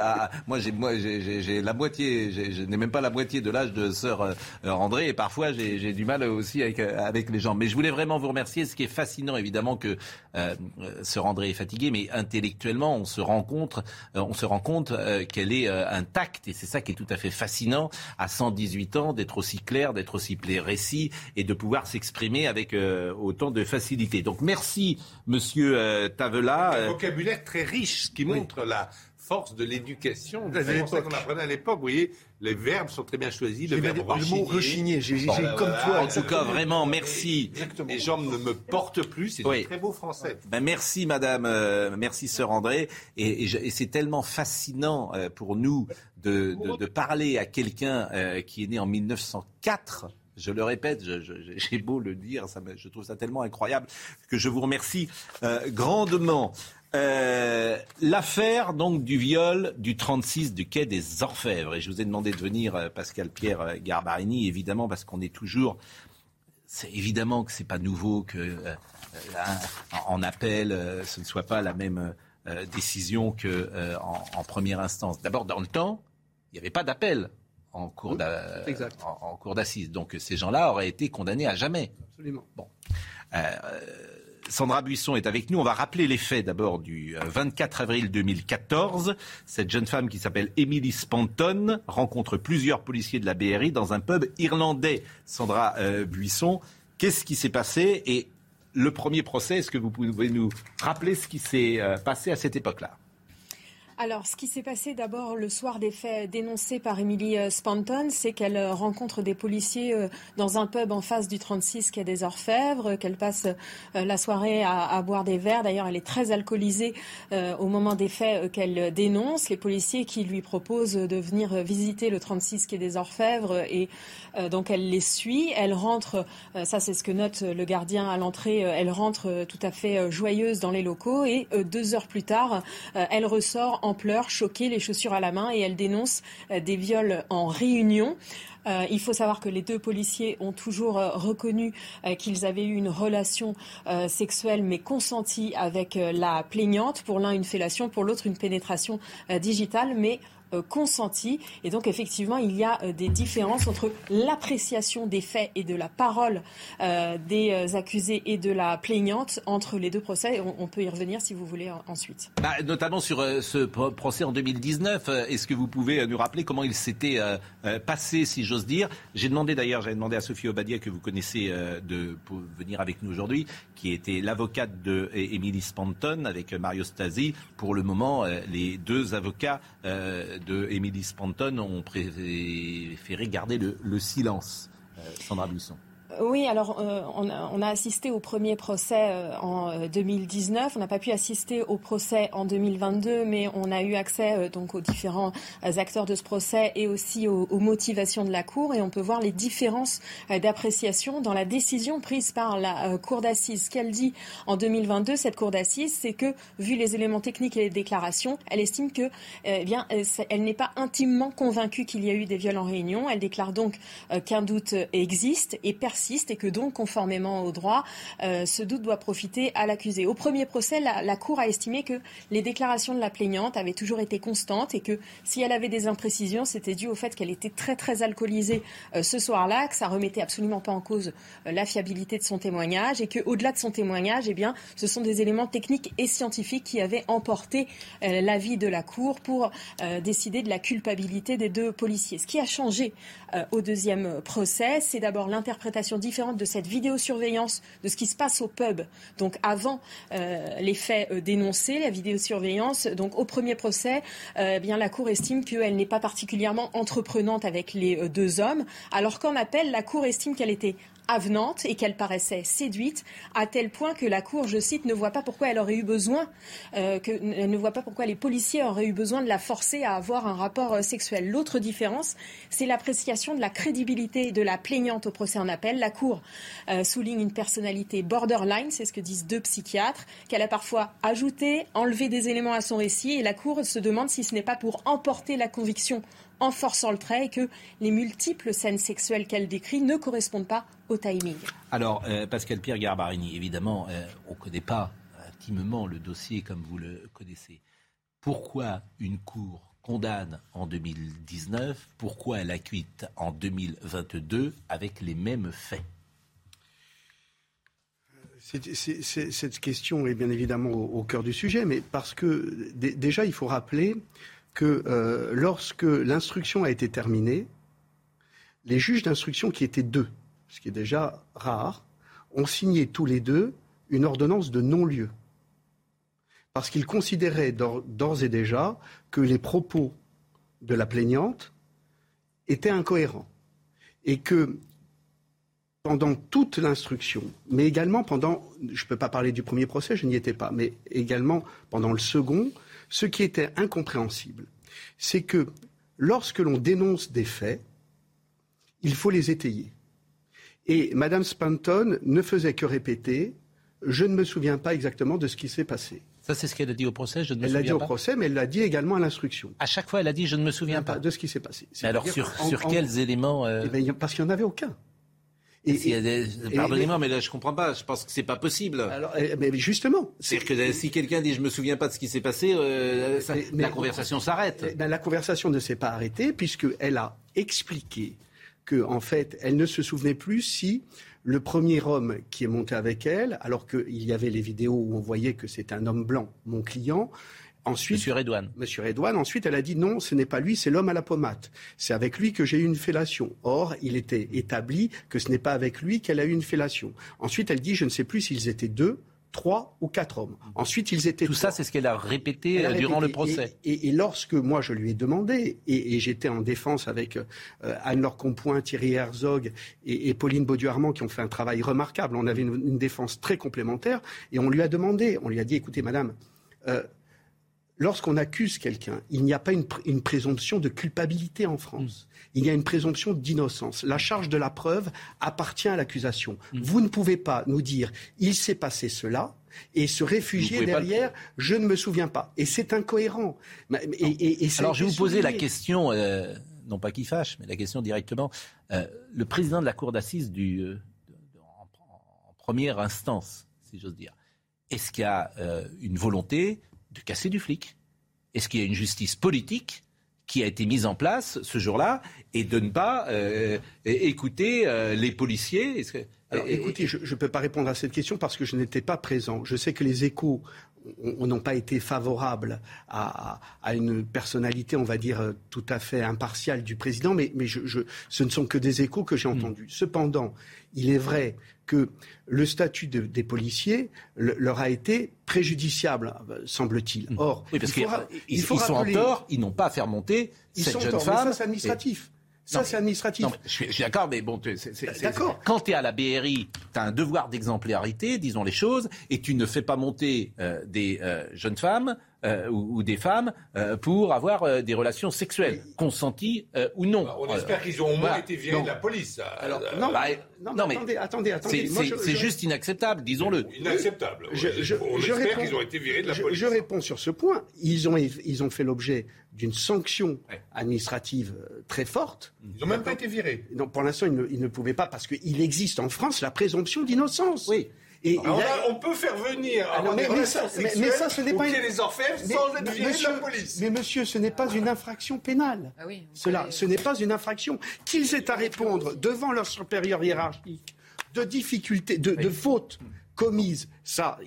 moi, j'ai, moi, j'ai, j'ai- j'ai la moitié. j'ai- je n'ai même pas la moitié de l'âge de Sœur euh, André, et parfois j'ai, j'ai du mal aussi avec euh, avec les jambes. Mais je voulais vraiment vous remercier. Ce qui est fascinant, évidemment, que euh, Sœur André est fatiguée, mais intellectuellement, on se rend compte, euh, on se rend compte euh, qu'elle est intacte, et c'est ça qui est tout à fait fascinant à 118 ans d'être aussi clair, d'être aussi précis et de pouvoir s'exprimer avec autant de facilité. Donc merci, Monsieur euh, Tavela. Un Euh, vocabulaire très riche, ce qui montre la force de l'éducation. De C'est pour ça l'époque. qu'on apprenait à l'époque. Vous voyez, les verbes sont très bien choisis. Le J'ai verbe le mot rechigner, j'ai- comme voilà, toi, en tout cas, vraiment, merci. Les jambes ne me portent plus. C'est Oui. du très beau français. Ben merci Madame, euh, merci Sœur André, et, et je- et c'est tellement fascinant euh, pour nous de, de- de parler à quelqu'un euh, qui est né en 1904. Je le répète, j'ai beau le dire, je trouve ça tellement incroyable que je vous remercie euh, grandement. Euh, L'affaire donc du viol du 36 du quai des Orfèvres. Et je vous ai demandé de venir, euh, Pascal Pierre Garbarini, évidemment, parce qu'on est toujours c'est évidemment que c'est pas nouveau que appel, ce ne soit pas la même décision que en première instance. D'abord, dans le temps, il n'y avait pas d'appel en cours d'assises. Donc ces gens-là auraient été condamnés à jamais. Absolument. Bon. Euh, Sandra Buisson est avec nous. On va rappeler les faits d'abord du euh, 24 avril 2014. Cette jeune femme qui s'appelle Emily Spanton rencontre plusieurs policiers de la BRI dans un pub irlandais. Sandra euh, Buisson, qu'est-ce qui s'est passé? Et le premier procès, est-ce que vous pouvez nous rappeler ce qui s'est euh, passé à cette époque-là? Alors, ce qui s'est passé d'abord le soir des faits dénoncés par Emily euh, Spanton, c'est qu'elle euh, rencontre des policiers euh, dans un pub en face du 36 quai des Orfèvres, qu'elle passe la soirée à, boire des verres. D'ailleurs, elle est très alcoolisée au moment des faits qu'elle dénonce. Les policiers qui lui proposent de venir visiter le 36 quai des Orfèvres et donc elle les suit. Elle rentre, ça c'est ce que note le gardien à l'entrée, elle rentre tout à fait joyeuse dans les locaux et deux heures plus tard, elle ressort en pleurs, choquée, les chaussures à la main et elle dénonce euh, des viols en réunion. Euh, il faut savoir que les deux policiers ont toujours euh, reconnu qu'ils avaient eu une relation sexuelle mais consentie avec la plaignante. Pour l'un une fellation, pour l'autre une pénétration digitale, mais consentie. Et donc effectivement, il y a euh, des différences entre l'appréciation des faits et de la parole euh, des euh, accusés et de la plaignante entre les deux procès. On, on peut y revenir si vous voulez en- ensuite. Bah, notamment sur euh, ce pro- procès en 2019. euh, Est-ce que vous pouvez euh, nous rappeler comment il s'était euh, euh, passé, si j'ose dire? J'ai demandé d'ailleurs, j'avais demandé à Sophie Obadia, que vous connaissez, euh, de pour venir avec nous aujourd'hui, qui était l'avocate de E- Emily Spanton avec euh, Mario Stasi. Pour le moment, euh, les deux avocats euh, de Emily Spanton ont préféré garder le, le silence. Euh, Sandra Buisson. Oui, alors euh, on, a, on a assisté au premier procès euh, en euh, 2019. On n'a pas pu assister au procès en 2022, mais on a eu accès euh, donc aux différents euh, acteurs de ce procès et aussi aux, aux motivations de la Cour. Et on peut voir les différences euh, d'appréciation dans la décision prise par la euh, Cour d'assises. Qu'elle dit en 2022, cette Cour d'assises, c'est que vu les éléments techniques et les déclarations, elle estime que, euh, eh bien, euh, c'est- elle n'est pas intimement convaincue qu'il y a eu des viols en réunion. Elle déclare donc euh, qu'un doute existe et et que donc, conformément au droit, euh, ce doute doit profiter à l'accusé. Au premier procès, la, Cour a estimé que les déclarations de la plaignante avaient toujours été constantes et que si elle avait des imprécisions, c'était dû au fait qu'elle était très très alcoolisée euh, ce soir-là, que ça remettait absolument pas en cause euh, la fiabilité de son témoignage et que au-delà de son témoignage, eh bien, ce sont des éléments techniques et scientifiques qui avaient emporté l'avis de la Cour pour décider de la culpabilité des deux policiers. Ce qui a changé au deuxième procès, c'est d'abord l'interprétation différente de cette vidéosurveillance, de ce qui se passe au pub. Donc avant euh, les faits euh, dénoncés, la vidéosurveillance, donc au premier procès, eh bien la Cour estime qu'elle n'est pas particulièrement entreprenante avec les deux hommes, alors qu'en appel, la Cour estime qu'elle était avenante et qu'elle paraissait séduite à tel point que la Cour, je cite, ne voit pas pourquoi elle aurait eu besoin, euh, ne voit pas pourquoi les policiers auraient eu besoin de la forcer à avoir un rapport euh, sexuel. L'autre différence, c'est l'appréciation de la crédibilité de la plaignante au procès en appel. La Cour euh, souligne une personnalité borderline, c'est ce que disent deux psychiatres, qu'elle a parfois ajouté, enlevé des éléments à son récit et la Cour se demande si ce n'est pas pour emporter la conviction en forçant le trait et que les multiples scènes sexuelles qu'elle décrit ne correspondent pas au timing. Alors, euh, Pascal Pierre Garbarini, évidemment, euh, on ne connaît pas intimement le dossier comme vous le connaissez. Pourquoi une cour condamne en 2019 Pourquoi elle acquitte en 2022 avec les mêmes faits? Cette question est bien évidemment au, cœur du sujet, mais parce que déjà, il faut rappeler que euh, lorsque l'instruction a été terminée, les juges d'instruction, qui étaient deux, ce qui est déjà rare, ont signé tous les deux une ordonnance de non-lieu. Parce qu'ils considéraient d'ores et déjà que les propos de la plaignante étaient incohérents. Et que pendant toute l'instruction, mais également pendant, je ne peux pas parler du premier procès, je n'y étais pas, mais également pendant le second, ce qui était incompréhensible, c'est que lorsque l'on dénonce des faits, il faut les étayer. Et Mme Spanton ne faisait que répéter Je ne me souviens pas exactement de ce qui s'est passé. Ça, c'est ce qu'elle a dit au procès, je ne me elle souviens pas. Elle l'a dit au procès, mais elle l'a dit également à l'instruction. À chaque fois, elle a dit Je ne me souviens pas. De ce qui s'est passé. Mais alors, sur, quels éléments euh, eh Parce qu'il n'y en avait aucun. Pardonnez-moi, mais là je comprends pas. Je pense que c'est pas possible. Alors, eh, mais justement, c'est-à-dire que si quelqu'un dit je me souviens pas de ce qui s'est passé, euh, la conversation s'arrête. Eh ben, la conversation ne s'est pas arrêtée puisqu'elle a expliqué que en fait, elle ne se souvenait plus si le premier homme qui est monté avec elle, alors qu'il y avait les vidéos où on voyait que c'est un homme blanc, mon client, Ensuite, Monsieur Redouane. Monsieur Redouane. Ensuite, elle a dit non, ce n'est pas lui, c'est l'homme à la pommade. C'est avec lui que j'ai eu une fellation. Or, il était établi que ce n'est pas avec lui qu'elle a eu une fellation. Ensuite, elle dit, je ne sais plus s'ils étaient deux, trois ou quatre hommes. Ensuite, ils étaient. Tout ça, c'est ce qu'elle a répété euh, durant le procès. Et, lorsque moi je lui ai demandé, et, j'étais en défense avec euh, Anne-Laure Compoint, Thierry Herzog et, Pauline Baudu-Armand qui ont fait un travail remarquable. On avait une, défense très complémentaire et on lui a demandé, on lui a dit, écoutez, madame. Euh, lorsqu'on accuse quelqu'un, il n'y a pas une, présomption de culpabilité en France. Il y a une présomption d'innocence. La charge de la preuve appartient à l'accusation. Mm. Vous ne pouvez pas nous dire il s'est passé cela et se réfugier derrière je ne me souviens pas. Et c'est incohérent. Et, Alors je vais vous poser la question, euh, non pas qui fâche, mais la question directement. Euh, le président de la cour d'assises du, euh, en, première instance, si j'ose dire, est-ce qu'il y a une volonté casser du flic Est-ce qu'il y a une justice politique qui a été mise en place ce jour-là et de ne pas euh, écouter euh, les policiers? Écoutez, je ne peux pas répondre à cette question parce que je n'étais pas présent. Je sais que les échos n'ont pas été favorables à, une personnalité, on va dire, tout à fait impartiale du président, mais, ce ne sont que des échos que j'ai hmm. entendus. Cependant, il est vrai que le statut des policiers leur a été préjudiciable, semble-t-il. Hmm. Or, oui, parce qu'ils sont en tort, ils n'ont pas à faire monter cette jeune femme. Mais ça, c'est administratif. Ça, c'est administratif. je suis, d'accord, mais bon, d'accord. quand tu es à la BRI, tu as un devoir d'exemplarité, disons les choses, et tu ne fais pas monter euh, des euh, jeunes femmes euh, ou, des femmes pour avoir des relations sexuelles, consenties ou non. Bah, on espère qu'ils ont au moins été virés de la police. Alors, non, bah, non, mais attendez, attendez, C'est juste inacceptable, disons-le. Inacceptable. Je, on espère qu'ils ont été virés de la police. Je, réponds sur ce point. Ils ont, ils ont fait l'objet d'une sanction administrative euh, très forte. Ils n'ont même pas été virés. Non, pour l'instant, ils ne, pouvaient pas parce qu'il existe en France la présomption d'innocence. Oui. Et, on, peut faire venir alors, mais, mais, ça, mais, ça, ce n'est pas une... les orfèvres sans être viré de la police. Mais monsieur, ce n'est pas une infraction pénale. Ah oui, Cela, ce n'est pas une infraction. Qu'ils aient à répondre devant leur supérieur hiérarchique de difficultés, de, de fautes commises Ça,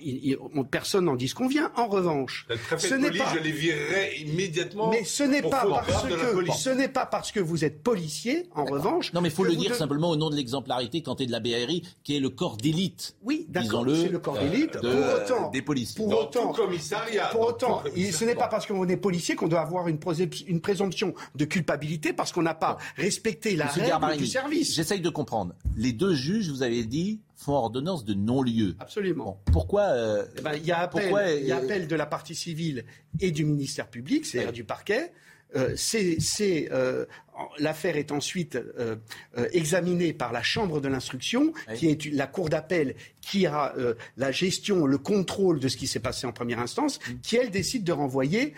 personne n'en disconvient. En revanche, ce n'est pas... je les virerai immédiatement. Mais ce n'est pas parce que ce n'est pas parce que vous êtes policier. En revanche, non, mais il faut le dire simplement au nom de l'exemplarité quand de la BRI, qui est le corps d'élite. Oui, d'accord, c'est le corps d'élite. pour autant, des policiers. Pour autant, commissariat. Pour autant, ce n'est pas parce qu'on est policier qu'on doit avoir une, une présomption de culpabilité parce qu'on n'a pas respecté la règle du service. J'essaye de comprendre. Les deux juges, vous avez dit, font ordonnance de non-lieu. Absoluement. pourquoi euh, eh ben, Il y, a appel, y a appel de la partie civile et du ministère public, c'est-à-dire du parquet. Euh, c'est, euh, l'affaire est ensuite euh, euh, examinée par la Chambre de l'instruction, qui est la Cour d'appel qui a la gestion, le contrôle de ce qui s'est passé en première instance, mm. qui, elle, décide de renvoyer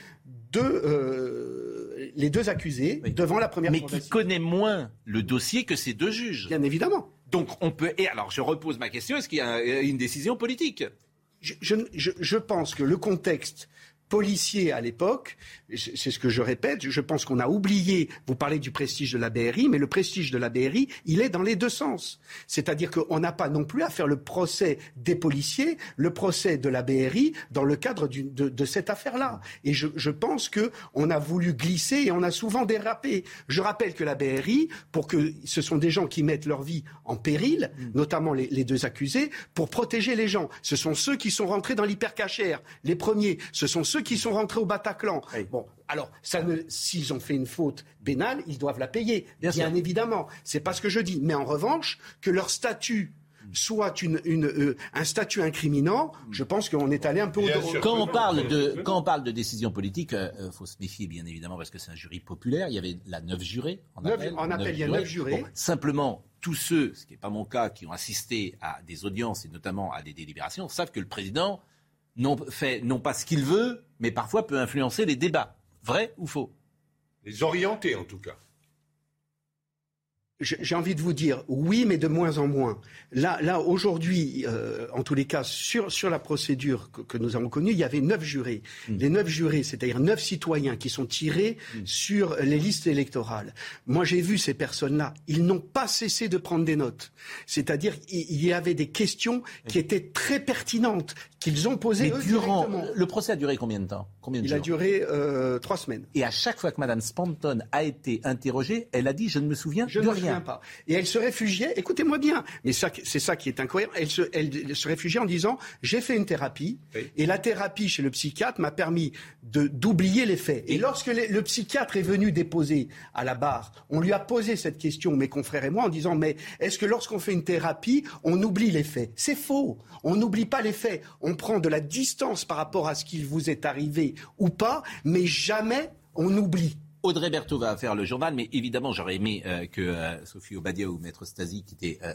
deux, les deux accusés devant la première Mais qui connaît moins le dossier que ces deux juges. Bien évidemment. Donc on peut. Et alors je repose ma question est-ce qu'il y a une décision politique? Je, je, pense que le contexte policier à l'époque, c'est ce que je répète, je pense qu'on a oublié, vous parlez du prestige de la BRI, mais le prestige de la BRI, il est dans les deux sens. C'est-à-dire qu'on n'a pas non plus à faire le procès des policiers, le procès de la BRI dans le cadre de, de, cette affaire-là. Et je, je pense qu'on a voulu glisser et on a souvent dérapé. Je rappelle que la BRI, pour que ce sont des gens qui mettent leur vie en péril, mm. notamment les, les deux accusés, pour protéger les gens. Ce sont ceux qui sont rentrés dans l'hypercachère, les premiers. Ce sont ceux qui sont rentrés au Bataclan. Bon, alors, s'ils ont fait une faute pénale, ils doivent la payer, bien, évidemment. C'est pas ce que je dis. Mais en revanche, que leur statut soit une, euh, un statut incriminant, je pense qu'on est allé un peu au quand on parle de Quand on parle de décision politique, il euh, euh, faut se méfier bien évidemment parce que c'est un jury populaire. Il y avait la neuf jurés en appel. En appel, il y a neuf jurés. simplement, tous ceux, ce qui n'est pas mon cas, qui ont assisté à des audiences et notamment à des délibérations, savent que le président non, fait non pas ce qu'il veut, mais parfois peut influencer les débats. Vrai ou faux? Les orienter en tout cas j'ai envie de vous dire oui, mais de moins en moins. Là, là aujourd'hui, euh, en tous les cas, sur, sur la procédure que, nous avons connue, il y avait neuf jurés. Hmm. Les neuf jurés, c'est-à-dire neuf citoyens qui sont tirés hmm. sur les listes électorales. Moi, j'ai vu ces personnes-là. Ils n'ont pas cessé de prendre des notes. C'est-à-dire, il y avait des questions qui étaient très pertinentes, qu'ils ont posées mais durant, Le procès a duré combien de temps? Combien de Il a duré euh, trois semaines. Et à chaque fois que Mme Spanton a été interrogée, elle a dit Je ne me souviens de rien pas. Et elle se réfugiait, écoutez-moi bien, mais c'est ça qui est incohérent, elle se, elle se réfugiait en disant j'ai fait une thérapie, et la thérapie chez le psychiatre m'a permis d'oublier les faits. Et, lorsque le psychiatre est venu déposer à la barre, on lui a posé cette question, mes confrères et moi, en disant mais est-ce que lorsqu'on fait une thérapie, on oublie les faits? C'est faux. On n'oublie pas les faits. On prend de la distance par rapport à ce qu'il vous est arrivé ou pas, mais jamais on oublie. Audrey Berthaud va faire le journal, mais évidemment, j'aurais aimé euh, que euh, Sophie Obadia ou Maître Stasi, qui était euh,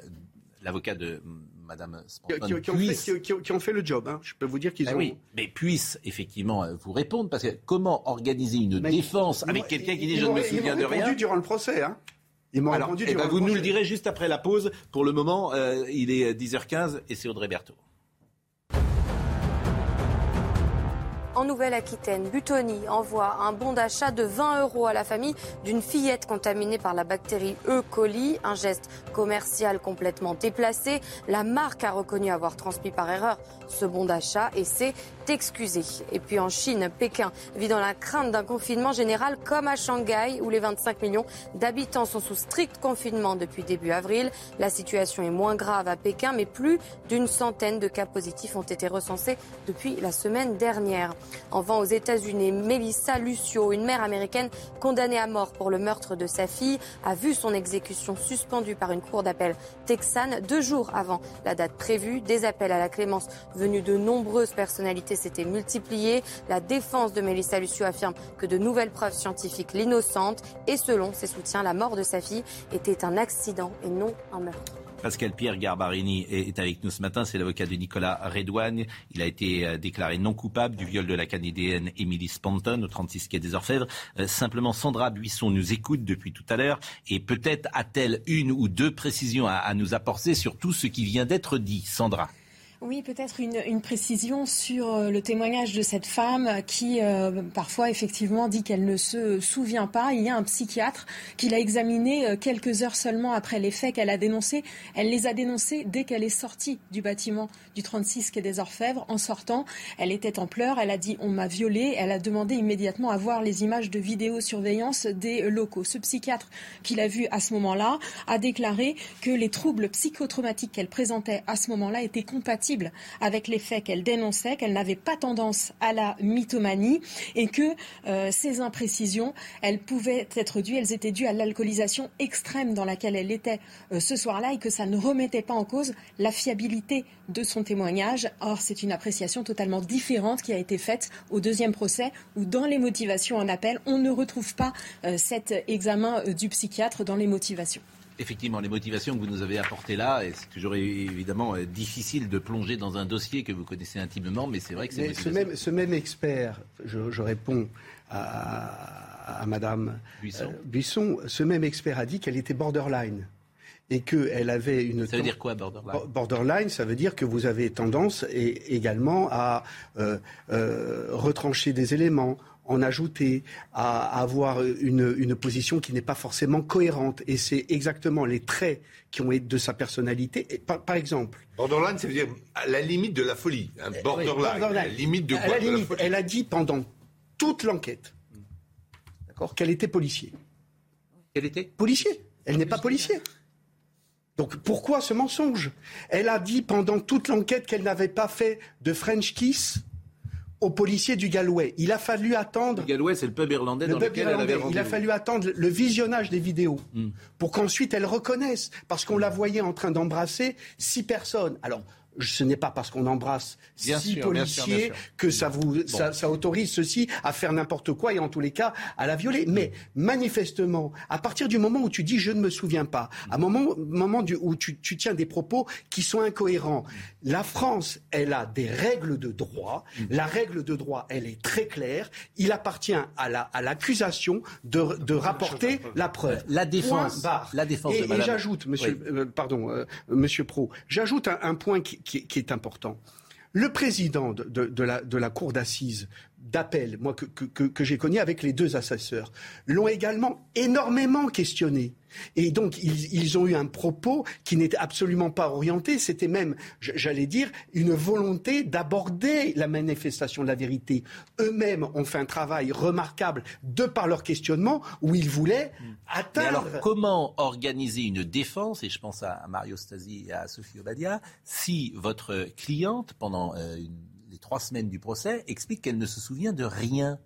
l'avocat de Madame Spanton, qui, qui, ont fait, qui, ont fait, le job. Hein. Je peux vous dire qu'ils ah ont. Oui, mais puissent effectivement vous répondre parce que comment organiser une défense avec quelqu'un qui dit je ne me souviens de rien durant le procès. Hein. Ils m'ont répondu eh ben, Vous nous le direz juste après la pause. Pour le moment, il est 10h15 et c'est Audrey Berthaud. En Nouvelle-Aquitaine, Butoni envoie un bon d'achat de 20 euros à la famille d'une fillette contaminée par la bactérie E. coli, un geste commercial complètement déplacé. La marque a reconnu avoir transmis par erreur ce bon d'achat et s'est excusé. Et puis en Chine, Pékin vit dans la crainte d'un confinement général comme à Shanghai où les 25 millions d'habitants sont sous strict confinement depuis début avril. La situation est moins grave à Pékin mais plus d'une centaine de cas positifs ont été recensés depuis la semaine dernière. En vent aux États-Unis, Melissa Lucio, une mère américaine condamnée à mort pour le meurtre de sa fille, a vu son exécution suspendue par une cour d'appel texane deux jours avant la date prévue. Des appels à la clémence venus de nombreuses personnalités s'étaient multipliés. La défense de Melissa Lucio affirme que de nouvelles preuves scientifiques l'innocente et selon ses soutiens, la mort de sa fille était un accident et non un meurtre. Pascal Pierre Garbarini est avec nous ce matin. C'est l'avocat de Nicolas Redouane. Il a été euh, déclaré non coupable du viol de la Canadienne Emily Spanton au 36 quai des Orfèvres. Euh, simplement, Sandra Buisson nous écoute depuis tout à l'heure et peut-être a-t-elle une ou deux précisions à nous apporter sur tout ce qui vient d'être dit. Sandra. Oui, peut-être une, précision sur euh, le témoignage de cette femme qui, euh, parfois, effectivement, dit qu'elle ne se souvient pas. Il y a un psychiatre qui l'a examinée euh, quelques heures seulement après les faits qu'elle a dénoncés. Elle les a dénoncés dès qu'elle est sortie du bâtiment du 36 quai des Orfèvres. En sortant, elle était en pleurs. Elle a dit on m'a violée. Elle a demandé immédiatement à voir les images de vidéosurveillance des locaux. Ce psychiatre qui l'a vu à ce moment-là a déclaré que les troubles psychotraumatiques qu'elle présentait à ce moment-là étaient compatibles avec les faits qu'elle dénonçait, qu'elle n'avait pas tendance à la mythomanie et que euh, ces imprécisions, elles pouvaient être dues, elles étaient dues à l'alcoolisation extrême dans laquelle elle était euh, ce soir-là et que ça ne remettait pas en cause la fiabilité de son témoignage. Or, c'est une appréciation totalement différente qui a été faite au deuxième procès où dans les motivations en appel, on ne retrouve pas euh, cet examen du psychiatre dans les motivations effectivement, les motivations que vous nous avez apportées là, c'est toujours évidemment euh, difficile de plonger dans un dossier que vous connaissez intimement, mais c'est vrai que c'est ce même, ce même expert, je, réponds à, à Madame Buisson. Euh, Buisson, ce même expert a dit qu'elle était borderline et qu'elle avait une... Ça veut dire quoi, borderline? Borderline, ça veut dire que vous avez tendance et, également à euh, retrancher des éléments, en ajouter, à, avoir une, position qui n'est pas forcément cohérente. Et c'est exactement les traits qui ont été de sa personnalité. par, exemple. Borderline, ça veut dire à la limite de la folie. Hein. Euh, borderline, la limite de quoi Elle a dit pendant toute l'enquête d'accord, qu'elle était policier. Elle était? Policier. Elle n'est pas policier. Donc pourquoi ce mensonge? Elle a dit pendant toute l'enquête qu'elle n'avait pas fait de French kiss aux policiers du Galway. Il a fallu attendre. Le Galway, c'est le pub irlandais dans lequel elle avait Il a fallu attendre le visionnage des vidéos hmm. pour qu'ensuite elle reconnaisse, parce qu'on la voyait en train d'embrasser six personnes. Alors, ce n'est pas parce qu'on embrasse six policiers que ça, vous, ça, autorise ceci à faire n'importe quoi et en tous les cas à la violer. Mais manifestement, à partir du moment où tu dis je ne me souviens pas, à un moment, moment du, où tu, tu, tiens des propos qui sont incohérents, la France, elle a des règles de droit. La règle de droit, elle est très claire. Il appartient à l'accusation la, à de, de rapporter la preuve. La défense. La défense et, et j'ajoute, monsieur, euh, pardon, euh, monsieur Pro, j'ajoute un, un point qui, qui, est important. Le président de, la, cour d'assises d'appel, moi que, j'ai connu avec les deux assesseurs, l'ont également énormément questionné. Et donc, ils, ont eu un propos qui n'était absolument pas orienté. C'était même, j'allais dire, une volonté d'aborder la manifestation de la vérité. Eux-mêmes ont fait un travail remarquable de par leur questionnement où ils voulaient atteindre. alors, comment organiser une défense Et je pense à Mario Stasi et à Sophie Obadia. Si votre cliente, pendant euh, trois semaines du procès, explique qu'elle ne se souvient de rien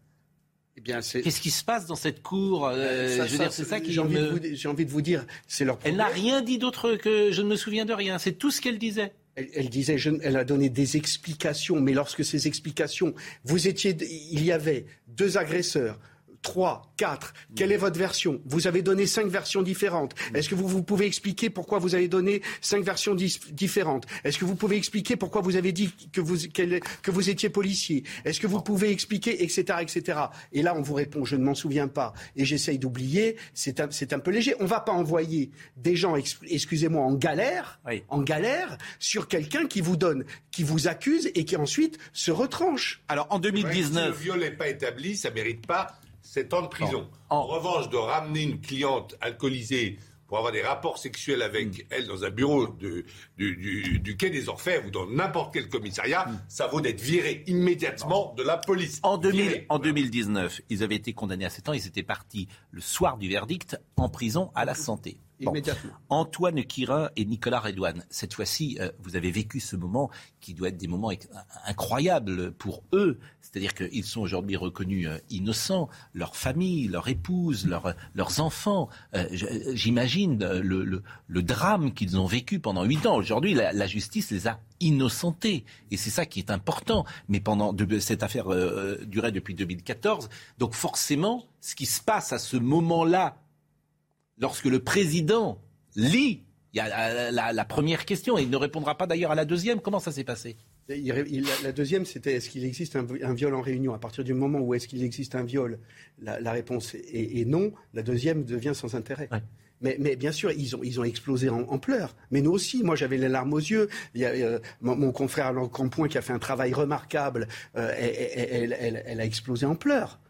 eh Qu'est-ce qui se passe dans cette cour euh, c'est ça qui j'ai envie, de vous dire, c'est leur Elle n'a rien dit d'autre que je ne me souviens de rien. C'est tout ce qu'elle disait. Elle, disait, elle a donné des explications, mais lorsque ces explications, vous étiez, il y avait deux agresseurs, 3, 4. Quelle est votre version? Vous avez donné cinq versions différentes. Est-ce que vous, vous, pouvez expliquer pourquoi vous avez donné cinq versions différentes? Est-ce que vous pouvez expliquer pourquoi vous avez dit que vous, que vous étiez policier? Est-ce que vous pouvez expliquer, etc., etc. Et là, on vous répond, je ne m'en souviens pas. Et j'essaye d'oublier, c'est un, un, peu léger. On ne va pas envoyer des gens, excusez-moi, en galère, en galère sur quelqu'un qui vous donne, qui vous accuse et qui ensuite se retranche. Alors, en 2019... si le viol n'est pas établi, ça ne mérite pas 7 ans de prison. En... revanche, de ramener une cliente alcoolisée pour avoir des rapports sexuels avec hmm. elle dans un bureau de, du, quai des Orfèvres ou dans n'importe quel commissariat, hmm. ça vaut d'être viré immédiatement de la police. En, 2019, ils avaient été condamnés à 7 ans, ils étaient partis le soir du verdict en prison à la santé. Antoine Quirin et Nicolas Redouane, cette fois-ci, euh, vous avez vécu ce moment qui doit être des moments incroyables pour eux. C'est-à-dire qu'ils sont aujourd'hui reconnus euh, innocents, leur famille, leur épouse, leurs enfants. Euh, j'imagine le, drame qu'ils ont vécu pendant huit ans. Aujourd'hui, la, justice les a innocentés. Et c'est ça qui est important. Mais pendant cette affaire durait depuis 2014. Donc forcément, ce qui se passe à ce moment-là lorsque le président lit il y a la, première question, et il ne répondra pas d'ailleurs à la deuxième. Comment ça s'est passé? La deuxième, c'était est-ce qu'il existe un, viol en réunion? À partir du moment où est-ce qu'il existe un viol, la, réponse est, non. La deuxième devient sans intérêt. Mais, mais, bien sûr, ils ont, ils ont explosé en, en pleurs. Mais nous aussi, moi j'avais les larmes aux yeux. Il y a, euh, mon, mon, confrère Alain Campoin qui a fait un travail remarquable, euh, elle, elle, elle, elle, a explosé en pleurs.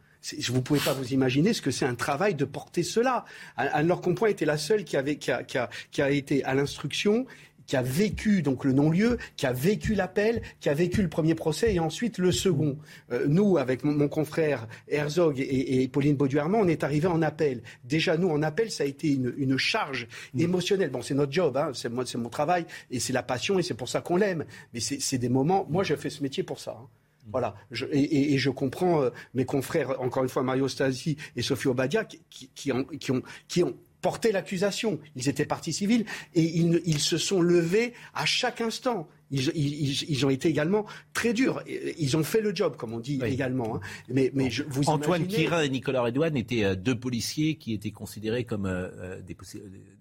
Vous ne pouvez pas vous imaginer ce que c'est un travail de porter cela. Anne-Laure Compoint était la seule qui, avait, qui, a, qui, a, qui a été à l'instruction qui a vécu donc le non-lieu, qui a vécu l'appel, qui a vécu le premier procès et ensuite le second. Euh, nous, avec mon, mon, confrère Herzog et, et Pauline Bauduerman, on est arrivé en appel. Déjà, nous, en appel, ça a été une, une charge mmh. émotionnelle. Bon, c'est notre job, hein, c'est mon travail et c'est la passion et c'est pour ça qu'on l'aime. Mais c'est des moments. Moi, je fais ce métier pour ça. Hein. Voilà. Et, je comprends euh, mes confrères, encore une fois, Mario Stasi et Sophie Obadia, qui, ont, porté l'accusation. Ils étaient partis civils et ils, se sont levés à chaque instant. Ils, ils, ils, ont été également très durs. Ils ont fait le job, comme on dit oui. également. Hein. Mais, mais je, vous Antoine imaginez... Quirin et Nicolas Redouane étaient euh, deux policiers qui étaient considérés comme euh, des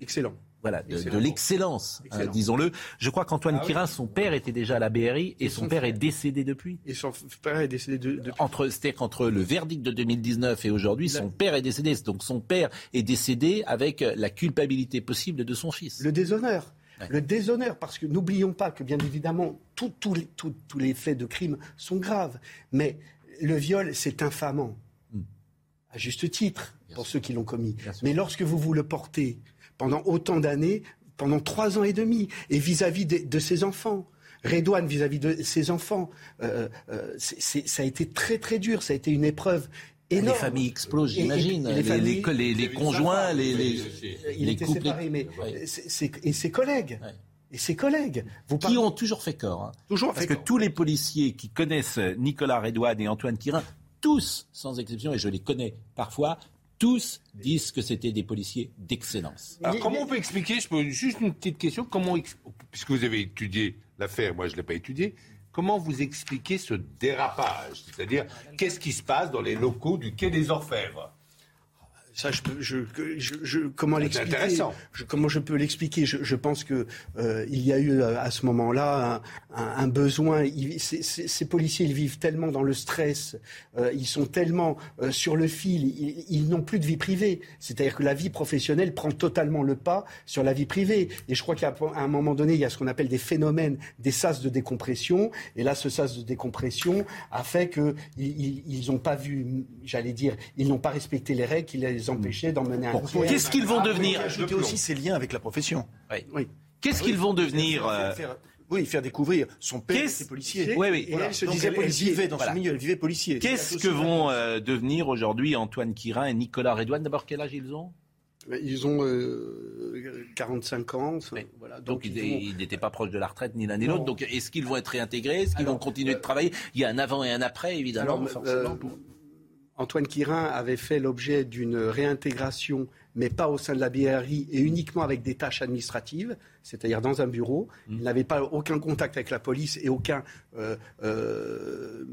excellents voilà, de, de l'excellence, hein, disons-le. Je crois qu'Antoine ah, Quirin, oui. son père était déjà à la BRI et, et son, son, père est décédé depuis. Et son père est décédé de, depuis. Entre, c'est-à-dire qu'entre le verdict de 2019 et aujourd'hui, son père est décédé. Donc son père est décédé avec la culpabilité possible de son fils. Le déshonneur. Le déshonneur, parce que n'oublions pas que bien évidemment, tous les, faits de crime sont graves, mais le viol, c'est infamant, mm. à juste titre, bien pour sûr. ceux qui l'ont commis. Mais lorsque vous vous le portez pendant autant d'années, pendant trois ans et demi, et vis-à-vis -vis de, de, ses enfants. Redouane vis-à-vis -vis de ses enfants, euh, euh, c est, ça a été très très dur, ça a été une épreuve Énorme. Les familles explosent, j'imagine. Les, les, les, les, les conjoints, les, les, il était couples. séparé, mais ouais. et ses collègues. Ouais. Et ses collègues. Vous qui ont toujours fait corps. Hein. Toujours Parce fait que corps. tous les policiers qui connaissent Nicolas Redouane et Antoine Quirin, tous, sans exception, et je les connais parfois, tous disent que c'était des policiers d'excellence. Alors comment on peut expliquer, je peux juste une petite question, comment, puisque vous avez étudié l'affaire, moi je ne l'ai pas étudié, comment vous expliquez ce dérapage? C'est-à-dire, qu'est-ce qui se passe dans les locaux du Quai des Orfèvres? Ça, je, peux, je, je, je comment l'expliquer? intéressant. Je, comment je peux l'expliquer? Je, je, pense que euh, il y a eu à ce moment-là un, un, un, besoin. Il, ces, ces, ces, policiers, ils vivent tellement dans le stress, euh, ils sont tellement euh, sur le fil, ils, ils n'ont plus de vie privée. C'est-à-dire que la vie professionnelle prend totalement le pas sur la vie privée. Et je crois qu'à un moment donné, il y a ce qu'on appelle des phénomènes, des sas de décompression. Et là, ce sas de décompression a fait que ils n'ont pas vu, j'allais dire, ils n'ont pas respecté les règles, les empêcher d'en mener un bon, Qu'est-ce qu'ils vont ah, devenir Ajouter aussi ses liens avec la profession. Oui. oui. Qu'est-ce qu'ils vont devenir faire, faire, Oui, faire découvrir son père était policier. Oui, oui. Et voilà. elle se disait policier. Elle vivait dans voilà. ce milieu, elle vivait policier. Qu'est-ce que vont euh, devenir aujourd'hui Antoine Quirin et Nicolas Redouane? D'abord, quel âge ils ont? Ils ont euh, 45 ans. Oui. Voilà, donc, donc ils n'étaient vont... pas proches de la retraite ni l'un ni l'autre. Donc est-ce qu'ils vont être réintégrés? Est-ce qu'ils vont continuer euh, de travailler? Il y a un avant et un après, évidemment. Alors, forcément, pour... Antoine Quirin avait fait l'objet d'une réintégration, mais pas au sein de la BRI et uniquement avec des tâches administratives, c'est-à-dire dans un bureau. Mmh. Il n'avait pas aucun contact avec la police et aucun euh, euh,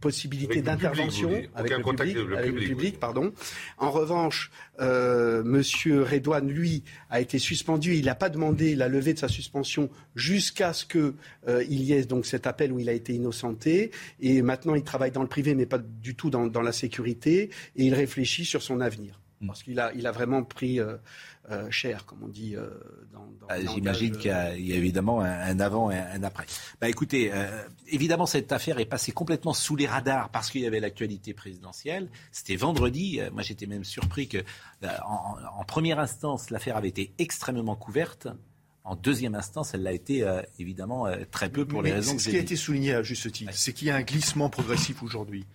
possibilité d'intervention avec, le public, avec le public pardon. En revanche, euh, Monsieur Redouane, lui, a été suspendu. Il n'a pas demandé la levée de sa suspension jusqu'à ce qu'il euh, y ait donc cet appel où il a été innocenté. Et maintenant, il travaille dans le privé, mais pas du tout dans, dans la sécurité. Et il réfléchit sur son avenir. Parce qu'il a, il a vraiment pris euh, euh, cher, comme on dit euh, dans, dans ah, J'imagine qu'il y, a évidemment un, un, avant et un après. Bah, écoutez, euh, évidemment, cette affaire est passée complètement sous les radars parce qu'il y avait l'actualité présidentielle. C'était vendredi. Moi, j'étais même surpris que, en, en première instance, l'affaire avait été extrêmement couverte. En deuxième instance, elle l'a été euh, évidemment euh, très peu pour Mais les raisons que Ce qui a été souligné à juste titre, ouais. c'est qu'il y a un glissement progressif aujourd'hui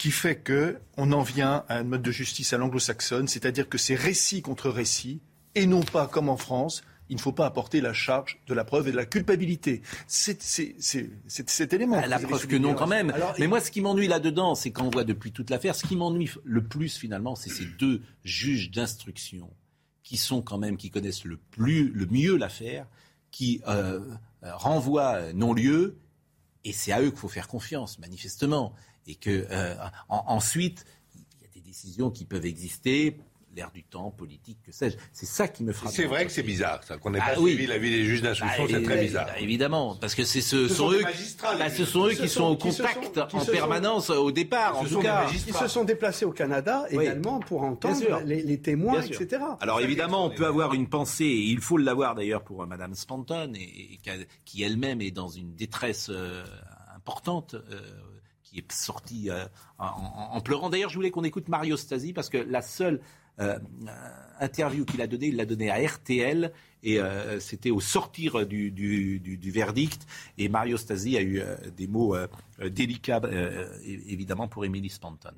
qui fait que on en vient à un mode de justice à l'anglo-saxonne, c'est-à-dire que c'est récit contre récit, et non pas comme en France, il ne faut pas apporter la charge de la preuve et de la culpabilité. C'est cet élément. Ah, la preuve que non, quand même. Alors, Mais moi, ce qui m'ennuie là-dedans, c'est qu'on voit depuis toute l'affaire, ce qui m'ennuie le plus, finalement, c'est ces deux juges d'instruction qui sont quand même, qui connaissent le, plus, le mieux l'affaire, qui euh, renvoient non-lieu, et c'est à eux qu'il faut faire confiance, manifestement et que euh, en, ensuite il y a des décisions qui peuvent exister l'air du temps, politique, que sais-je. C'est ça qui me frappe. C'est vrai que c'est bizarre, ça, qu'on n'ait Ah pas oui. suivi l'avis des juges d'instruction, Bah, c'est très bizarre. bah, évidemment, parce que c'est ce, Ce sont eux, bah, ce sont eux Qui sont au contact sont- en sont- permanence au départ, en Ce tout sont cas. Ils se sont déplacés au Canada Oui. également pour entendre les, les témoins, etc. Alors évidemment, on peut avoir une pensée, et il faut l'avoir d'ailleurs pour euh, Madame Spanton, et, et qui, elle-même est dans une détresse euh, importante, euh, qui est sortie euh, en, pleurant. D'ailleurs, je voulais qu'on écoute Mario Stasi, parce que la seule euh, euh, interview qu'il a donnée, il l'a donnée à RTL, et c'était au sortir du, verdict, et Mario Stasi a eu des mots délicats, évidemment, pour Emily Spanton.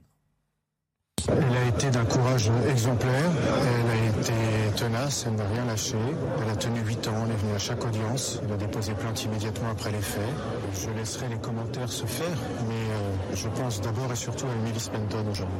Elle a été d'un courage exemplaire, elle a été tenace, elle n'a rien lâché. Elle a tenu 8 ans, elle est venue à chaque audience, elle a déposé plainte immédiatement après les faits. Je laisserai les commentaires se faire, mais je pense d'abord et surtout à Emily Spenton aujourd'hui.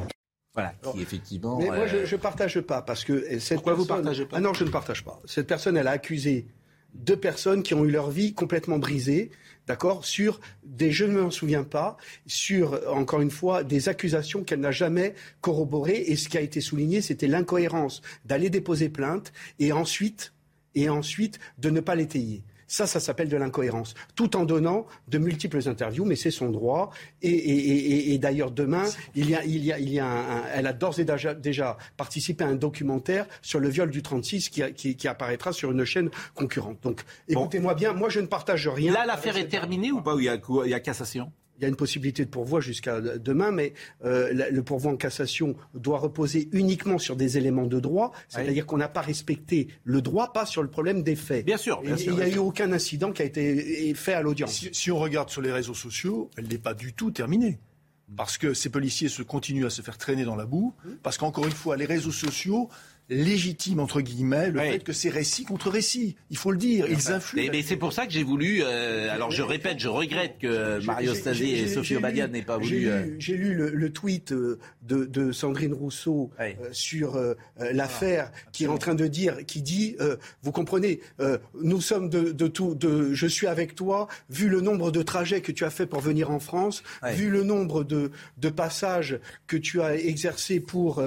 Voilà, qui effectivement... Mais moi, euh, je, je partage pas parce que euh, cette Pourquoi vous personne- partagez pas Ah non, je ne partage pas. Cette personne, elle a accusé deux personnes qui ont eu leur vie complètement brisée, d'accord, sur des, je ne m'en souviens pas, sur encore une fois des accusations qu'elle n'a jamais corroborées. Et ce qui a été souligné, c'était l'incohérence d'aller déposer plainte et ensuite, et ensuite de ne pas l'étayer. Ça, ça s'appelle de l'incohérence. Tout en donnant de multiples interviews, mais c'est son droit. Et, et- et- et- et d'ailleurs, demain, il y a, il y a, il y a un- un- elle a d'ores et déjà, déjà participé à un documentaire sur le viol du 36 qui, a- qui- qui apparaîtra sur une chaîne concurrente. Donc, écoutez-moi bien, moi, je ne partage rien. Là, l'affaire est terminée ou pas Ou il y a, cassation? Y a une possibilité de pourvoi jusqu'à demain, mais euh, la- le pourvoi en cassation doit reposer uniquement sur des éléments de droit, c'est-à-dire qu'on n'a pas respecté le droit, pas sur le problème des faits. Bien sûr. Il n'y a eu aucun incident qui a été fait à l'audience. Si, si on regarde sur les réseaux sociaux, elle n'est pas du tout terminée. Parce que ces policiers se continuent à se faire traîner dans la boue, parce qu'encore une fois, les réseaux sociaux légitiment entre guillemets le fait que c'est récit contre récit. Il faut le dire, ils influent. Mais, mais c'est pour ça que j'ai voulu. euh, alors je répète, je regrette que Mario Stasi et Sophie Obadia n'aient pas j'ai voulu. lu- euh, J'ai lu le, le tweet euh, de, de Sandrine Rousseau euh, sur l'affaire qui est en train de dire, qui dit, vous comprenez, nous sommes de, de tout, de, je suis avec toi, vu le nombre de trajets que tu as fait pour venir en France, vu le nombre de, de passages que tu as exercé pour,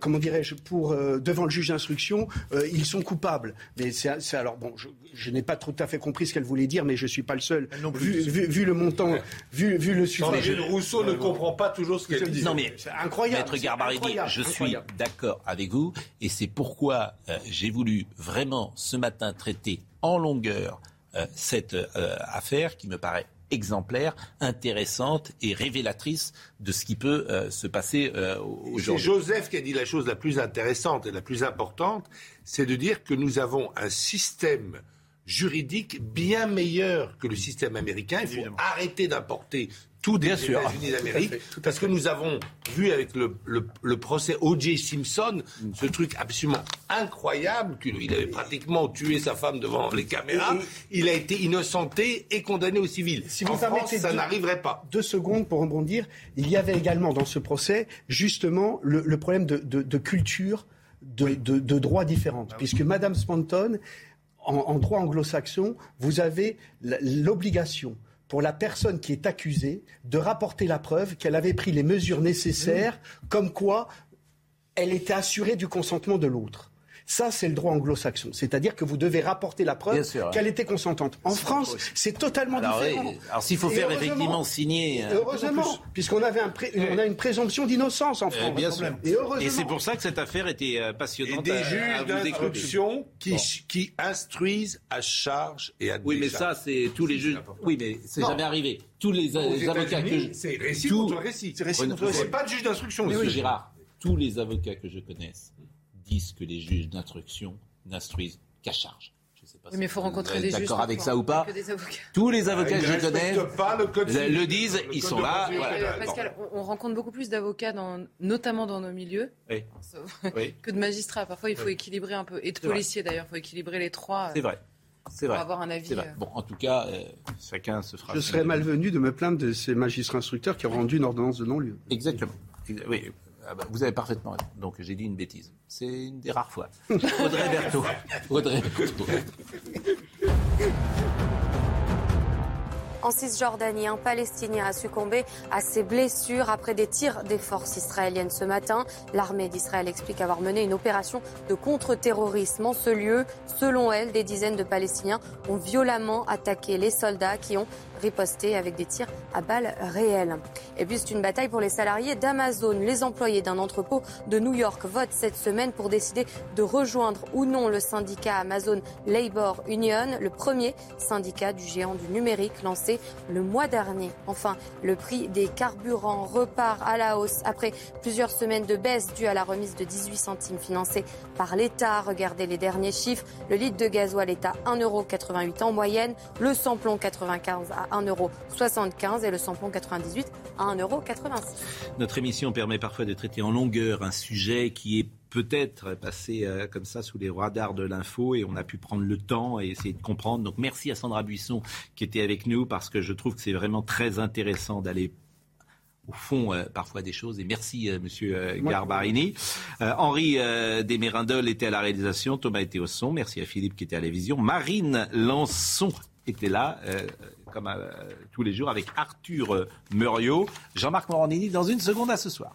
comment dirais-je, pour euh, devant le juge d'instruction, euh, ils sont coupables. Mais c'est alors bon, je, je n'ai pas tout à fait compris ce qu'elle voulait dire, mais je suis pas le seul. Vu, vu- vu le montant, vu, vu le sujet. Sandrine Rousseau ne comprend pas toujours ce qu'elle dit. Non mais C'est incroyable, Maître Garbaridi, incroyable, je suis d'accord avec vous et c'est pourquoi euh, j'ai voulu vraiment ce matin traiter en longueur euh, cette euh, affaire qui me paraît exemplaire, intéressante et révélatrice de ce qui peut euh, se passer euh, C'est aujourd'hui. Joseph qui a dit la chose la plus intéressante et la plus importante, c'est de dire que nous avons un système juridique bien meilleur que le système américain. Il faut arrêter d'importer tout des Bien sûr. États-Unis d'Amérique, parce que nous avons vu avec le, le- le procès O.J. Simpson ce truc absolument incroyable qu'il avait pratiquement tué sa femme devant les caméras. Il a été innocenté et condamné au civil. Si vous en France, permettez ça deux- n'arriverait pas. Deux secondes pour rebondir. Il y avait également dans ce procès, justement, le, le problème de, de- de culture, de, de, de droits différentes. Puisque Madame Spanton, en, en droit anglo-saxon, vous avez l'obligation pour la personne qui est accusée de rapporter la preuve qu'elle avait pris les mesures nécessaires, comme quoi elle était assurée du consentement de l'autre. Ça, c'est le droit anglo-saxon. C'est-à-dire que vous devez rapporter la preuve sûr, qu'elle était consentante. En France, c'est totalement Alors, oui, différent. alors s'il faut Et faire heureusement- effectivement signer. euh, Heureusement, puisqu'on avait un pré- on a une présomption d'innocence en Euh, France. bien sûr. Et heureusement. Et c'est pour ça que cette affaire était euh, Et passionnante. des à- à juges d'instruction qui, Bon. qui instruisent à charge et à Oui, mais ça, c'est tous les juges. Oui, mais c'est jamais arrivé. Tous les, Aux les avocats que je. c'est récit tous- contre récit. C'est récit contre non, récit. C'est pas de juge d'instruction, oui, Gérard, tous les avocats que je connaisse disent que les juges d'instruction n'instruisent qu'à charge. Je sais pas Oui, mais il faut vous rencontrer êtes des juges. d'accord avec ça ou pas Que des avocats. Tous les avocats que je connais le code le, disent, Le ils sont là. voilà. Euh. Pascal, on, on rencontre beaucoup plus d'avocats, dans- notamment dans nos milieux, Oui. sauf- Oui. que de magistrats. Parfois, il faut Oui. équilibrer un peu. Et de C'est vrai. policiers, d'ailleurs. Il faut équilibrer les trois. C'est vrai. C'est Pour vrai. avoir un avis, C'est vrai. euh. Bon, en tout cas, euh, chacun se fera. Je serais malvenu de me plaindre de ces magistrats instructeurs qui ont rendu une ordonnance de non-lieu. Exactement. Oui, ah bah, vous avez parfaitement raison. Donc j'ai dit une bêtise. C'est une des rares fois. Audrey Berthaud. Audrey. En Cisjordanie, un Palestinien a succombé à ses blessures après des tirs des forces israéliennes ce matin. L'armée d'Israël explique avoir mené une opération de contre-terrorisme en ce lieu. Selon elle, des dizaines de Palestiniens ont violemment attaqué les soldats qui ont riposté avec des tirs à balles réelles. Et puis c'est une bataille pour les salariés d'Amazon. Les employés d'un entrepôt de New York votent cette semaine pour décider de rejoindre ou non le syndicat Amazon Labor Union, le premier syndicat du géant du numérique lancé le mois dernier. Enfin, le prix des carburants repart à la hausse après plusieurs semaines de baisse due à la remise de 18 centimes financée par l'État. Regardez les derniers chiffres. Le litre de gasoil est à 1,88€ en moyenne, le samplon 95 à 1,75€ et le samplon 98 à 1,86€. Notre émission permet parfois de traiter en longueur un sujet qui est peut-être passé euh, comme ça sous les radars de l'info et on a pu prendre le temps et essayer de comprendre. Donc merci à Sandra Buisson qui était avec nous parce que je trouve que c'est vraiment très intéressant d'aller au fond euh, parfois des choses. Et merci euh, Monsieur Garbarini. Henri Desmérindol était à la réalisation, Thomas était au son. Merci à Philippe qui était à la vision. Marine Lançon était là comme tous les jours avec Arthur Muriot. Jean-Marc Morandini dans une seconde à ce soir.